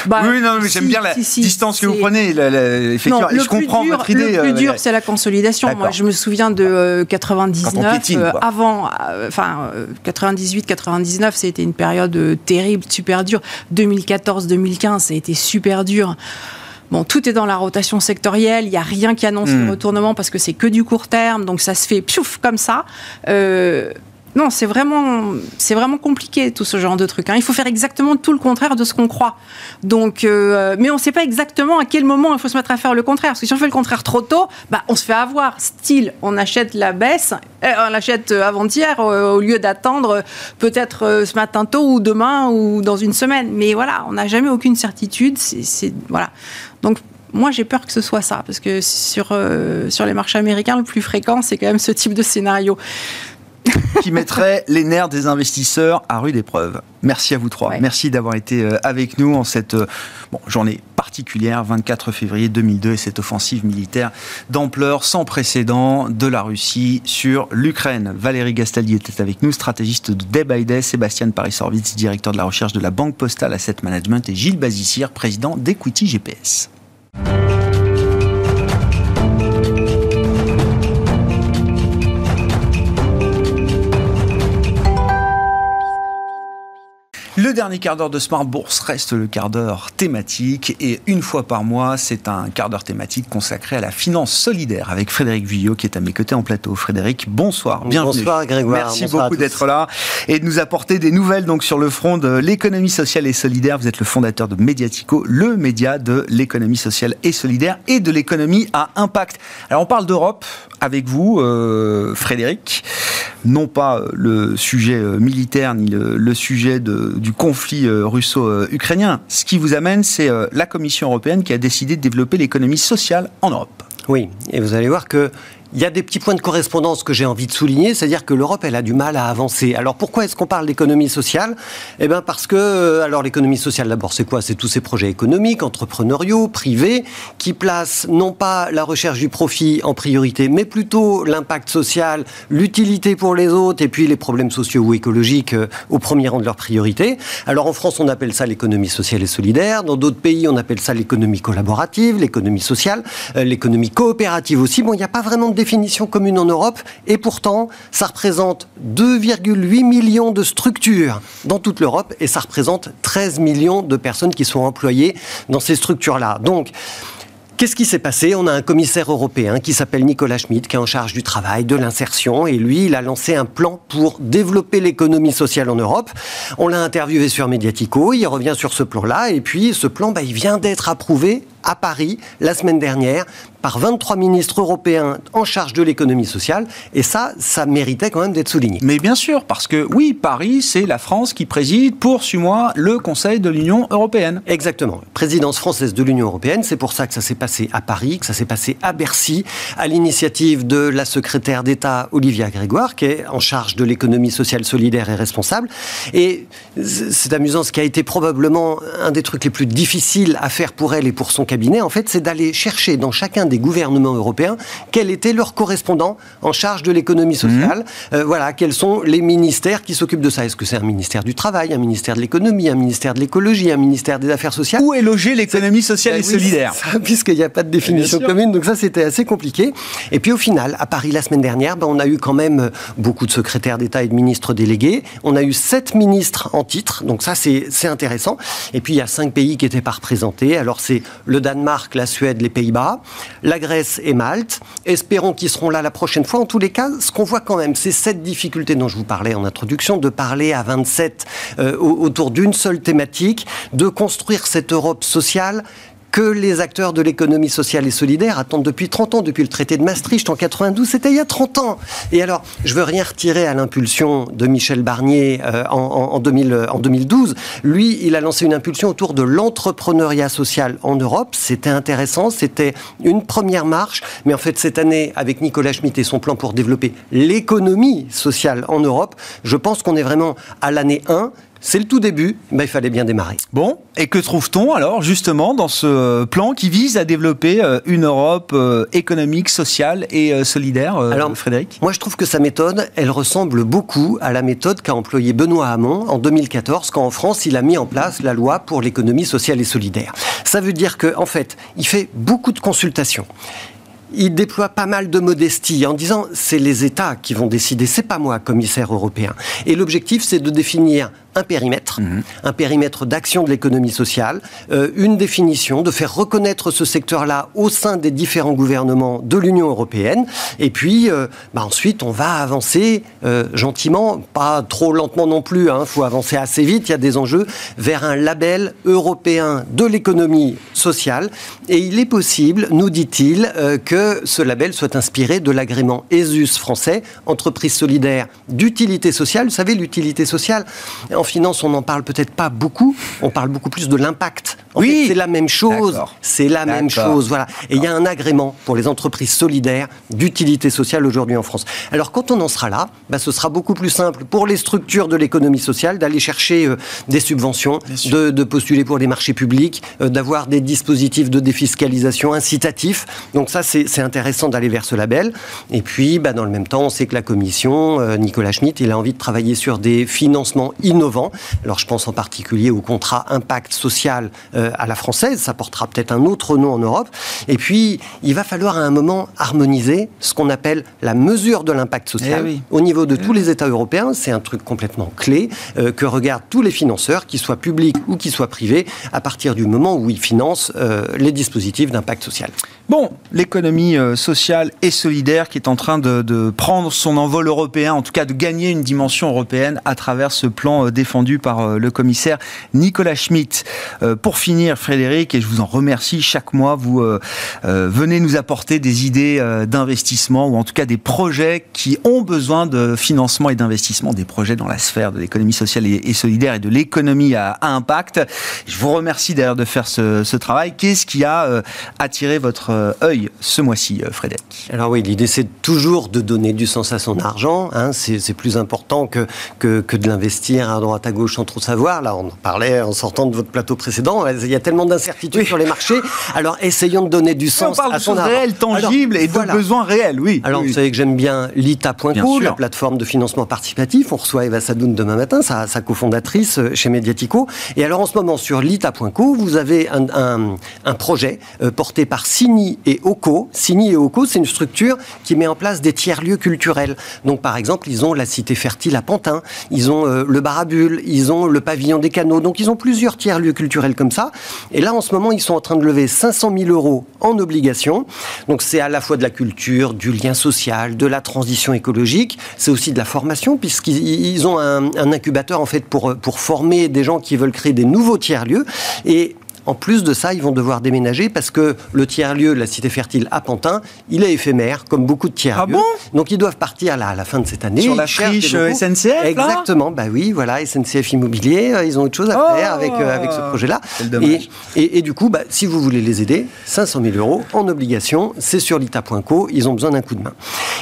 [SPEAKER 1] Bah, oui, non, mais j'aime bien la distance que vous prenez. effectivement, je comprends
[SPEAKER 6] dur,
[SPEAKER 1] votre idée.
[SPEAKER 6] Le plus dur, c'est la consolidation. Moi, je me souviens de 99, avant, enfin 98, 99, ça a été une période terrible, super dure. 2014, 2015, ça a été super dur. Bon, tout est dans la rotation sectorielle. Il n'y a rien qui annonce le hmm. retournement parce que c'est que du court terme. Donc ça se fait piouf comme ça. Euh, non, c'est vraiment, c'est vraiment compliqué tout ce genre de trucs. Hein. Il faut faire exactement tout le contraire de ce qu'on croit. Donc, euh, mais on ne sait pas exactement à quel moment il faut se mettre à faire le contraire. Parce que si on fait le contraire trop tôt, bah, on se fait avoir. Style, on achète la baisse, euh, on l'achète avant-hier au lieu d'attendre peut-être ce matin tôt ou demain ou dans une semaine. Mais voilà, on n'a jamais aucune certitude. C'est voilà. Donc moi, j'ai peur que ce soit ça, parce que sur, euh, sur les marchés américains, le plus fréquent, c'est quand même ce type de scénario.
[SPEAKER 1] Qui mettrait les nerfs des investisseurs à rude épreuve. Merci à vous trois. Merci d'avoir été euh, avec nous en cette euh, journée particulière, 24 février 2002, et cette offensive militaire d'ampleur sans précédent de la Russie sur l'Ukraine. Valérie Gastaldi était avec nous, stratégiste de Day by Day, Sébastien Paris-Sorvitz, directeur de la recherche de la Banque Postale Asset Management, et Gilles Bazissir, président d'Equity GPS. Dernier quart d'heure de Smart Bourse reste le quart d'heure thématique et une fois par mois, c'est un quart d'heure thématique consacré à la finance solidaire avec Frédéric Vuillot qui est à mes côtés en plateau. Frédéric, bonsoir, bienvenue.
[SPEAKER 7] Bonsoir Grégoire.
[SPEAKER 1] Merci beaucoup d'être là et de nous apporter des nouvelles donc sur le front de l'économie sociale et solidaire. Vous êtes le fondateur de Mediatico, le média de l'économie sociale et solidaire et de l'économie à impact. Alors on parle d'Europe avec vous, euh, Frédéric non pas euh, le sujet euh, militaire ni le, sujet du conflit russo-ukrainien. Ce qui vous amène, c'est la Commission européenne qui a décidé de développer l'économie sociale en Europe.
[SPEAKER 7] Oui, et vous allez voir que il y a des petits points de correspondance que j'ai envie de souligner, c'est-à-dire que l'Europe, elle a du mal à avancer. Alors pourquoi est-ce qu'on parle d'économie sociale? Eh bien parce que, euh, alors l'économie sociale d'abord, c'est quoi? C'est tous ces projets économiques, entrepreneuriaux, privés, qui placent non pas la recherche du profit en priorité, mais plutôt l'impact social, l'utilité pour les autres, et puis les problèmes sociaux ou écologiques euh, au premier rang de leur priorité. Alors en France, on appelle ça l'économie sociale et solidaire. Dans d'autres pays, on appelle ça l'économie collaborative, l'économie sociale, euh, l'économie coopérative aussi. Bon, il n'y a pas vraiment de définition commune en Europe, et pourtant, ça représente 2,8 millions de structures dans toute l'Europe, et ça représente 13 millions de personnes qui sont employées dans ces structures-là. Donc, Qu'est-ce qui s'est passé? On a un commissaire européen qui s'appelle Nicolas Schmitt, qui est en charge du travail, de l'insertion, et lui, il a lancé un plan pour développer l'économie sociale en Europe. On l'a interviewé sur Mediatico, il revient sur ce plan-là, et puis ce plan, bah, il vient d'être approuvé à Paris la semaine dernière par 23 ministres européens en charge de l'économie sociale. Et ça, ça méritait quand même d'être souligné.
[SPEAKER 1] Mais bien sûr, parce que oui, Paris, c'est la France qui préside pour, suis-moi, le Conseil de l'Union européenne.
[SPEAKER 7] Exactement. Présidence française de l'Union européenne. C'est pour ça que ça s'est passé à Paris, que ça s'est passé à Bercy, à l'initiative de la secrétaire d'État Olivia Grégoire, qui est en charge de l'économie sociale solidaire et responsable. Et c'est amusant, ce qui a été probablement un des trucs les plus difficiles à faire pour elle et pour son cabinet, en fait, c'est d'aller chercher dans chacun des gouvernements européens quel était leur correspondant en charge de l'économie sociale. Mhm. Euh, voilà, quels sont les ministères qui s'occupent de ça Est-ce que c'est un ministère du travail, un ministère de l'économie, un ministère de l'écologie, un ministère des affaires sociales?
[SPEAKER 1] Où est logée l'économie sociale ben et solidaire?
[SPEAKER 7] Puisqu'il n'y a pas de définition commune, donc ça c'était assez compliqué. Et puis au final, à Paris la semaine dernière, ben, on a eu quand même beaucoup de secrétaires d'État et de ministres délégués. On a eu sept ministres en titre, donc ça c'est intéressant. Et puis il y a cinq pays qui n'étaient pas représentés. Alors c'est le Danemark, la Suède, les Pays-Bas, la Grèce et Malte. Espérons qu'ils seront là la prochaine fois. En tous les cas, ce qu'on voit quand même, c'est cette difficulté dont je vous parlais en introduction, de parler à 27 euh, autour d'une seule thématique, de construire cette Europe sociale que les acteurs de l'économie sociale et solidaire attendent depuis 30 ans, depuis le traité de Maastricht en 92, c'était il y a 30 ans. Et alors, je veux rien retirer à l'impulsion de Michel Barnier euh, en, 2000, en 2012. Lui, il a lancé une impulsion autour de l'entrepreneuriat social en Europe. C'était intéressant, c'était une première marche. Mais en fait, cette année, avec Nicolas Schmitt et son plan pour développer l'économie sociale en Europe, je pense qu'on est vraiment à l'année 1 c'est le tout début, mais il fallait bien démarrer.
[SPEAKER 1] Bon, et que trouve-t-on alors justement dans ce plan qui vise à développer euh, une Europe euh, économique, sociale et euh, solidaire, alors, Frédéric?
[SPEAKER 7] Moi je trouve que sa méthode, elle ressemble beaucoup à la méthode qu'a employée Benoît Hamon en 2014, quand en France il a mis en place la loi pour l'économie sociale et solidaire. Ça veut dire qu'en en fait, il fait beaucoup de consultations il déploie pas mal de modestie en disant c'est les États qui vont décider, c'est pas moi, commissaire européen. Et l'objectif, c'est de définir un périmètre, mhm. un périmètre d'action de l'économie sociale, euh, une définition, de faire reconnaître ce secteur-là au sein des différents gouvernements de l'Union européenne. Et puis, euh, bah ensuite, on va avancer euh, gentiment, pas trop lentement non plus, il hein, faut avancer assez vite, il y a des enjeux, vers un label européen de l'économie sociale. Et il est possible, nous dit-il, que ce label soit inspiré de l'agrément ESUS français, entreprise solidaire d'utilité sociale. Vous savez, l'utilité sociale, en finance, on n'en parle peut-être pas beaucoup. On parle beaucoup plus de l'impact. Oui, c'est la même chose. C'est la même chose. Voilà. Et il y a un agrément pour les entreprises solidaires d'utilité sociale aujourd'hui en France. Alors quand on en sera là, bah, ce sera beaucoup plus simple pour les structures de l'économie sociale d'aller chercher euh, des subventions, de, postuler pour des marchés publics, euh, d'avoir des dispositifs de défiscalisation incitatifs. Donc ça, c'est intéressant d'aller vers ce label. Et puis, bah, dans le même temps, on sait que la Commission, euh, Nicolas Schmitt, il a envie de travailler sur des financements innovants alors je pense en particulier au contrat impact social euh, à la française, ça portera peut-être un autre nom en Europe. Et puis, il va falloir à un moment harmoniser ce qu'on appelle la mesure de l'impact social eh au niveau de tous les États européens. C'est un truc complètement clé euh, que regardent tous les financeurs, qu'ils soient publics ou qu'ils soient privés, à partir du moment où ils financent euh, les dispositifs d'impact social.
[SPEAKER 1] Bon, l'économie sociale et solidaire qui est en train de, de, prendre son envol européen, en tout cas de gagner une dimension européenne à travers ce plan défendu par le commissaire Nicolas Schmitt. Pour finir, Frédéric, et je vous en remercie, chaque mois, vous euh, venez nous apporter des idées d'investissement ou en tout cas des projets qui ont besoin de financement et d'investissement, des projets dans la sphère de l'économie sociale et, solidaire et de l'économie à, impact. Je vous remercie d'ailleurs de faire ce, travail. Qu'est-ce qui a attiré votre œil ce mois-ci, Frédéric?
[SPEAKER 7] Alors oui, l'idée c'est toujours de donner du sens à son argent. Hein. c'est plus important que, que, que de l'investir à droite à gauche sans trop savoir. Là, on en parlait en sortant de votre plateau précédent. Il y a tellement d'incertitudes sur les marchés. Alors essayons de donner du sens
[SPEAKER 1] on parle
[SPEAKER 7] à
[SPEAKER 1] de
[SPEAKER 7] son
[SPEAKER 1] tangibles
[SPEAKER 7] Alors,
[SPEAKER 1] et de
[SPEAKER 7] voilà.
[SPEAKER 1] besoins réels, oui.
[SPEAKER 7] Alors,
[SPEAKER 1] Oui.
[SPEAKER 7] vous savez que j'aime bien l'ITA.co, la plateforme de financement participatif. On reçoit Eva Sadoun demain matin, sa, sa cofondatrice euh, chez Mediatico. Et alors, en ce moment, sur l'ITA.co, vous avez un, un- un projet euh, porté par Sini et Oco. Sini et Oco, c'est une structure qui met en place des tiers-lieux culturels. Donc, par exemple, ils ont la cité fertile à Pantin, ils ont euh, le bar à bulles, ils ont le pavillon des canaux. Donc, ils ont plusieurs tiers-lieux culturels comme ça. Et là, en ce moment, ils sont en train de lever 500 000 euros en obligations. Donc, c'est à la fois de la culture, du lien social, de la transition écologique. C'est aussi de la formation, puisqu'ils ils ont un, incubateur, en fait, pour, pour former des gens qui veulent créer des nouveaux tiers-lieux. En plus de ça, ils vont devoir déménager parce que le tiers-lieu la Cité Fertile à Pantin, il est éphémère, comme beaucoup de tiers-lieux.
[SPEAKER 1] Ah bon?
[SPEAKER 7] Donc ils doivent partir là à la fin de cette année.
[SPEAKER 1] Sur la friche, SNCF,
[SPEAKER 7] Exactement, bah oui, voilà, SNCF Immobilier, euh, ils ont autre chose à
[SPEAKER 1] Oh
[SPEAKER 7] faire avec, euh, avec ce projet-là.
[SPEAKER 1] Quel dommage.
[SPEAKER 7] Et, et- et du coup, bah, si vous voulez les aider, 500 000 euros en obligation, c'est sur l'ITA.co, ils ont besoin d'un coup de main.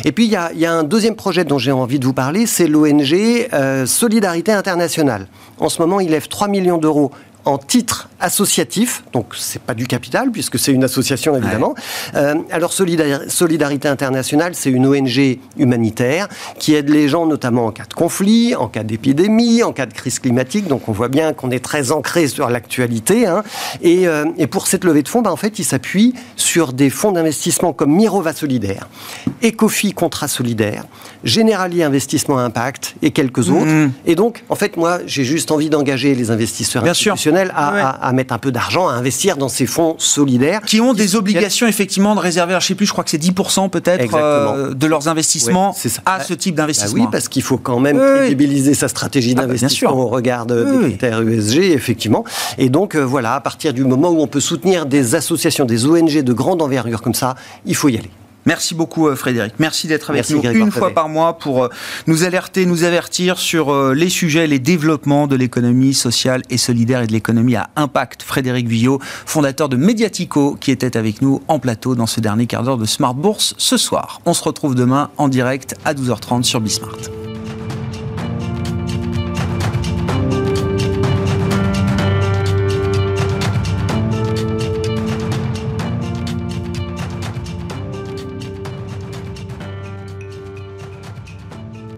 [SPEAKER 7] Et puis il y a, il y a un deuxième projet dont j'ai envie de vous parler, c'est l'ONG euh, Solidarité Internationale. En ce moment, il lève 3 millions d'euros en titre associatif, donc c'est pas du capital puisque c'est une association évidemment. Euh, alors Solidar- Solidarité Internationale, c'est une ONG humanitaire qui aide les gens notamment en cas de conflit, en cas d'épidémie, en cas de crise climatique. Donc on voit bien qu'on est très ancré sur l'actualité. hein. Et, euh, et pour cette levée de fonds, bah, en fait, il s'appuie sur des fonds d'investissement comme Mirova Solidaire, Ecofi Contrat Solidaire, Generali Investissement Impact et quelques autres.
[SPEAKER 1] Mhm.
[SPEAKER 7] Et donc, en fait, moi, j'ai juste envie d'engager les investisseurs
[SPEAKER 1] Bien sûr.
[SPEAKER 7] Institutionnels à,
[SPEAKER 1] Ouais.
[SPEAKER 7] à- à mettre un peu d'argent, à investir dans ces fonds solidaires.
[SPEAKER 1] qui ont des obligations effectivement de réserver, alors, je sais plus, je crois que c'est 10% peut-être euh, de leurs investissements
[SPEAKER 7] Ouais,
[SPEAKER 1] à
[SPEAKER 7] Bah,
[SPEAKER 1] ce type
[SPEAKER 7] Bah
[SPEAKER 1] d'investissement.
[SPEAKER 7] oui, parce qu'il faut quand même
[SPEAKER 1] Oui,
[SPEAKER 7] crédibiliser sa stratégie
[SPEAKER 1] Ah bah,
[SPEAKER 7] d'investissement au regard de-
[SPEAKER 1] Oui,
[SPEAKER 7] des critères ESG, effectivement. Et donc, euh, voilà, à partir du moment où on peut soutenir des associations, des ONG de grande envergure comme ça, il faut y aller.
[SPEAKER 1] Merci beaucoup euh, Frédéric. Merci d'être avec
[SPEAKER 7] Merci,
[SPEAKER 1] nous
[SPEAKER 7] Grégoire
[SPEAKER 1] une fois par mois pour euh, nous alerter, nous avertir sur euh, les sujets, les développements de l'économie sociale et solidaire et de l'économie à impact. Frédéric Villot, fondateur de Mediatico, qui était avec nous en plateau dans ce dernier quart d'heure de Smart Bourse ce soir. On se retrouve demain en direct à 12h30 sur Bismart.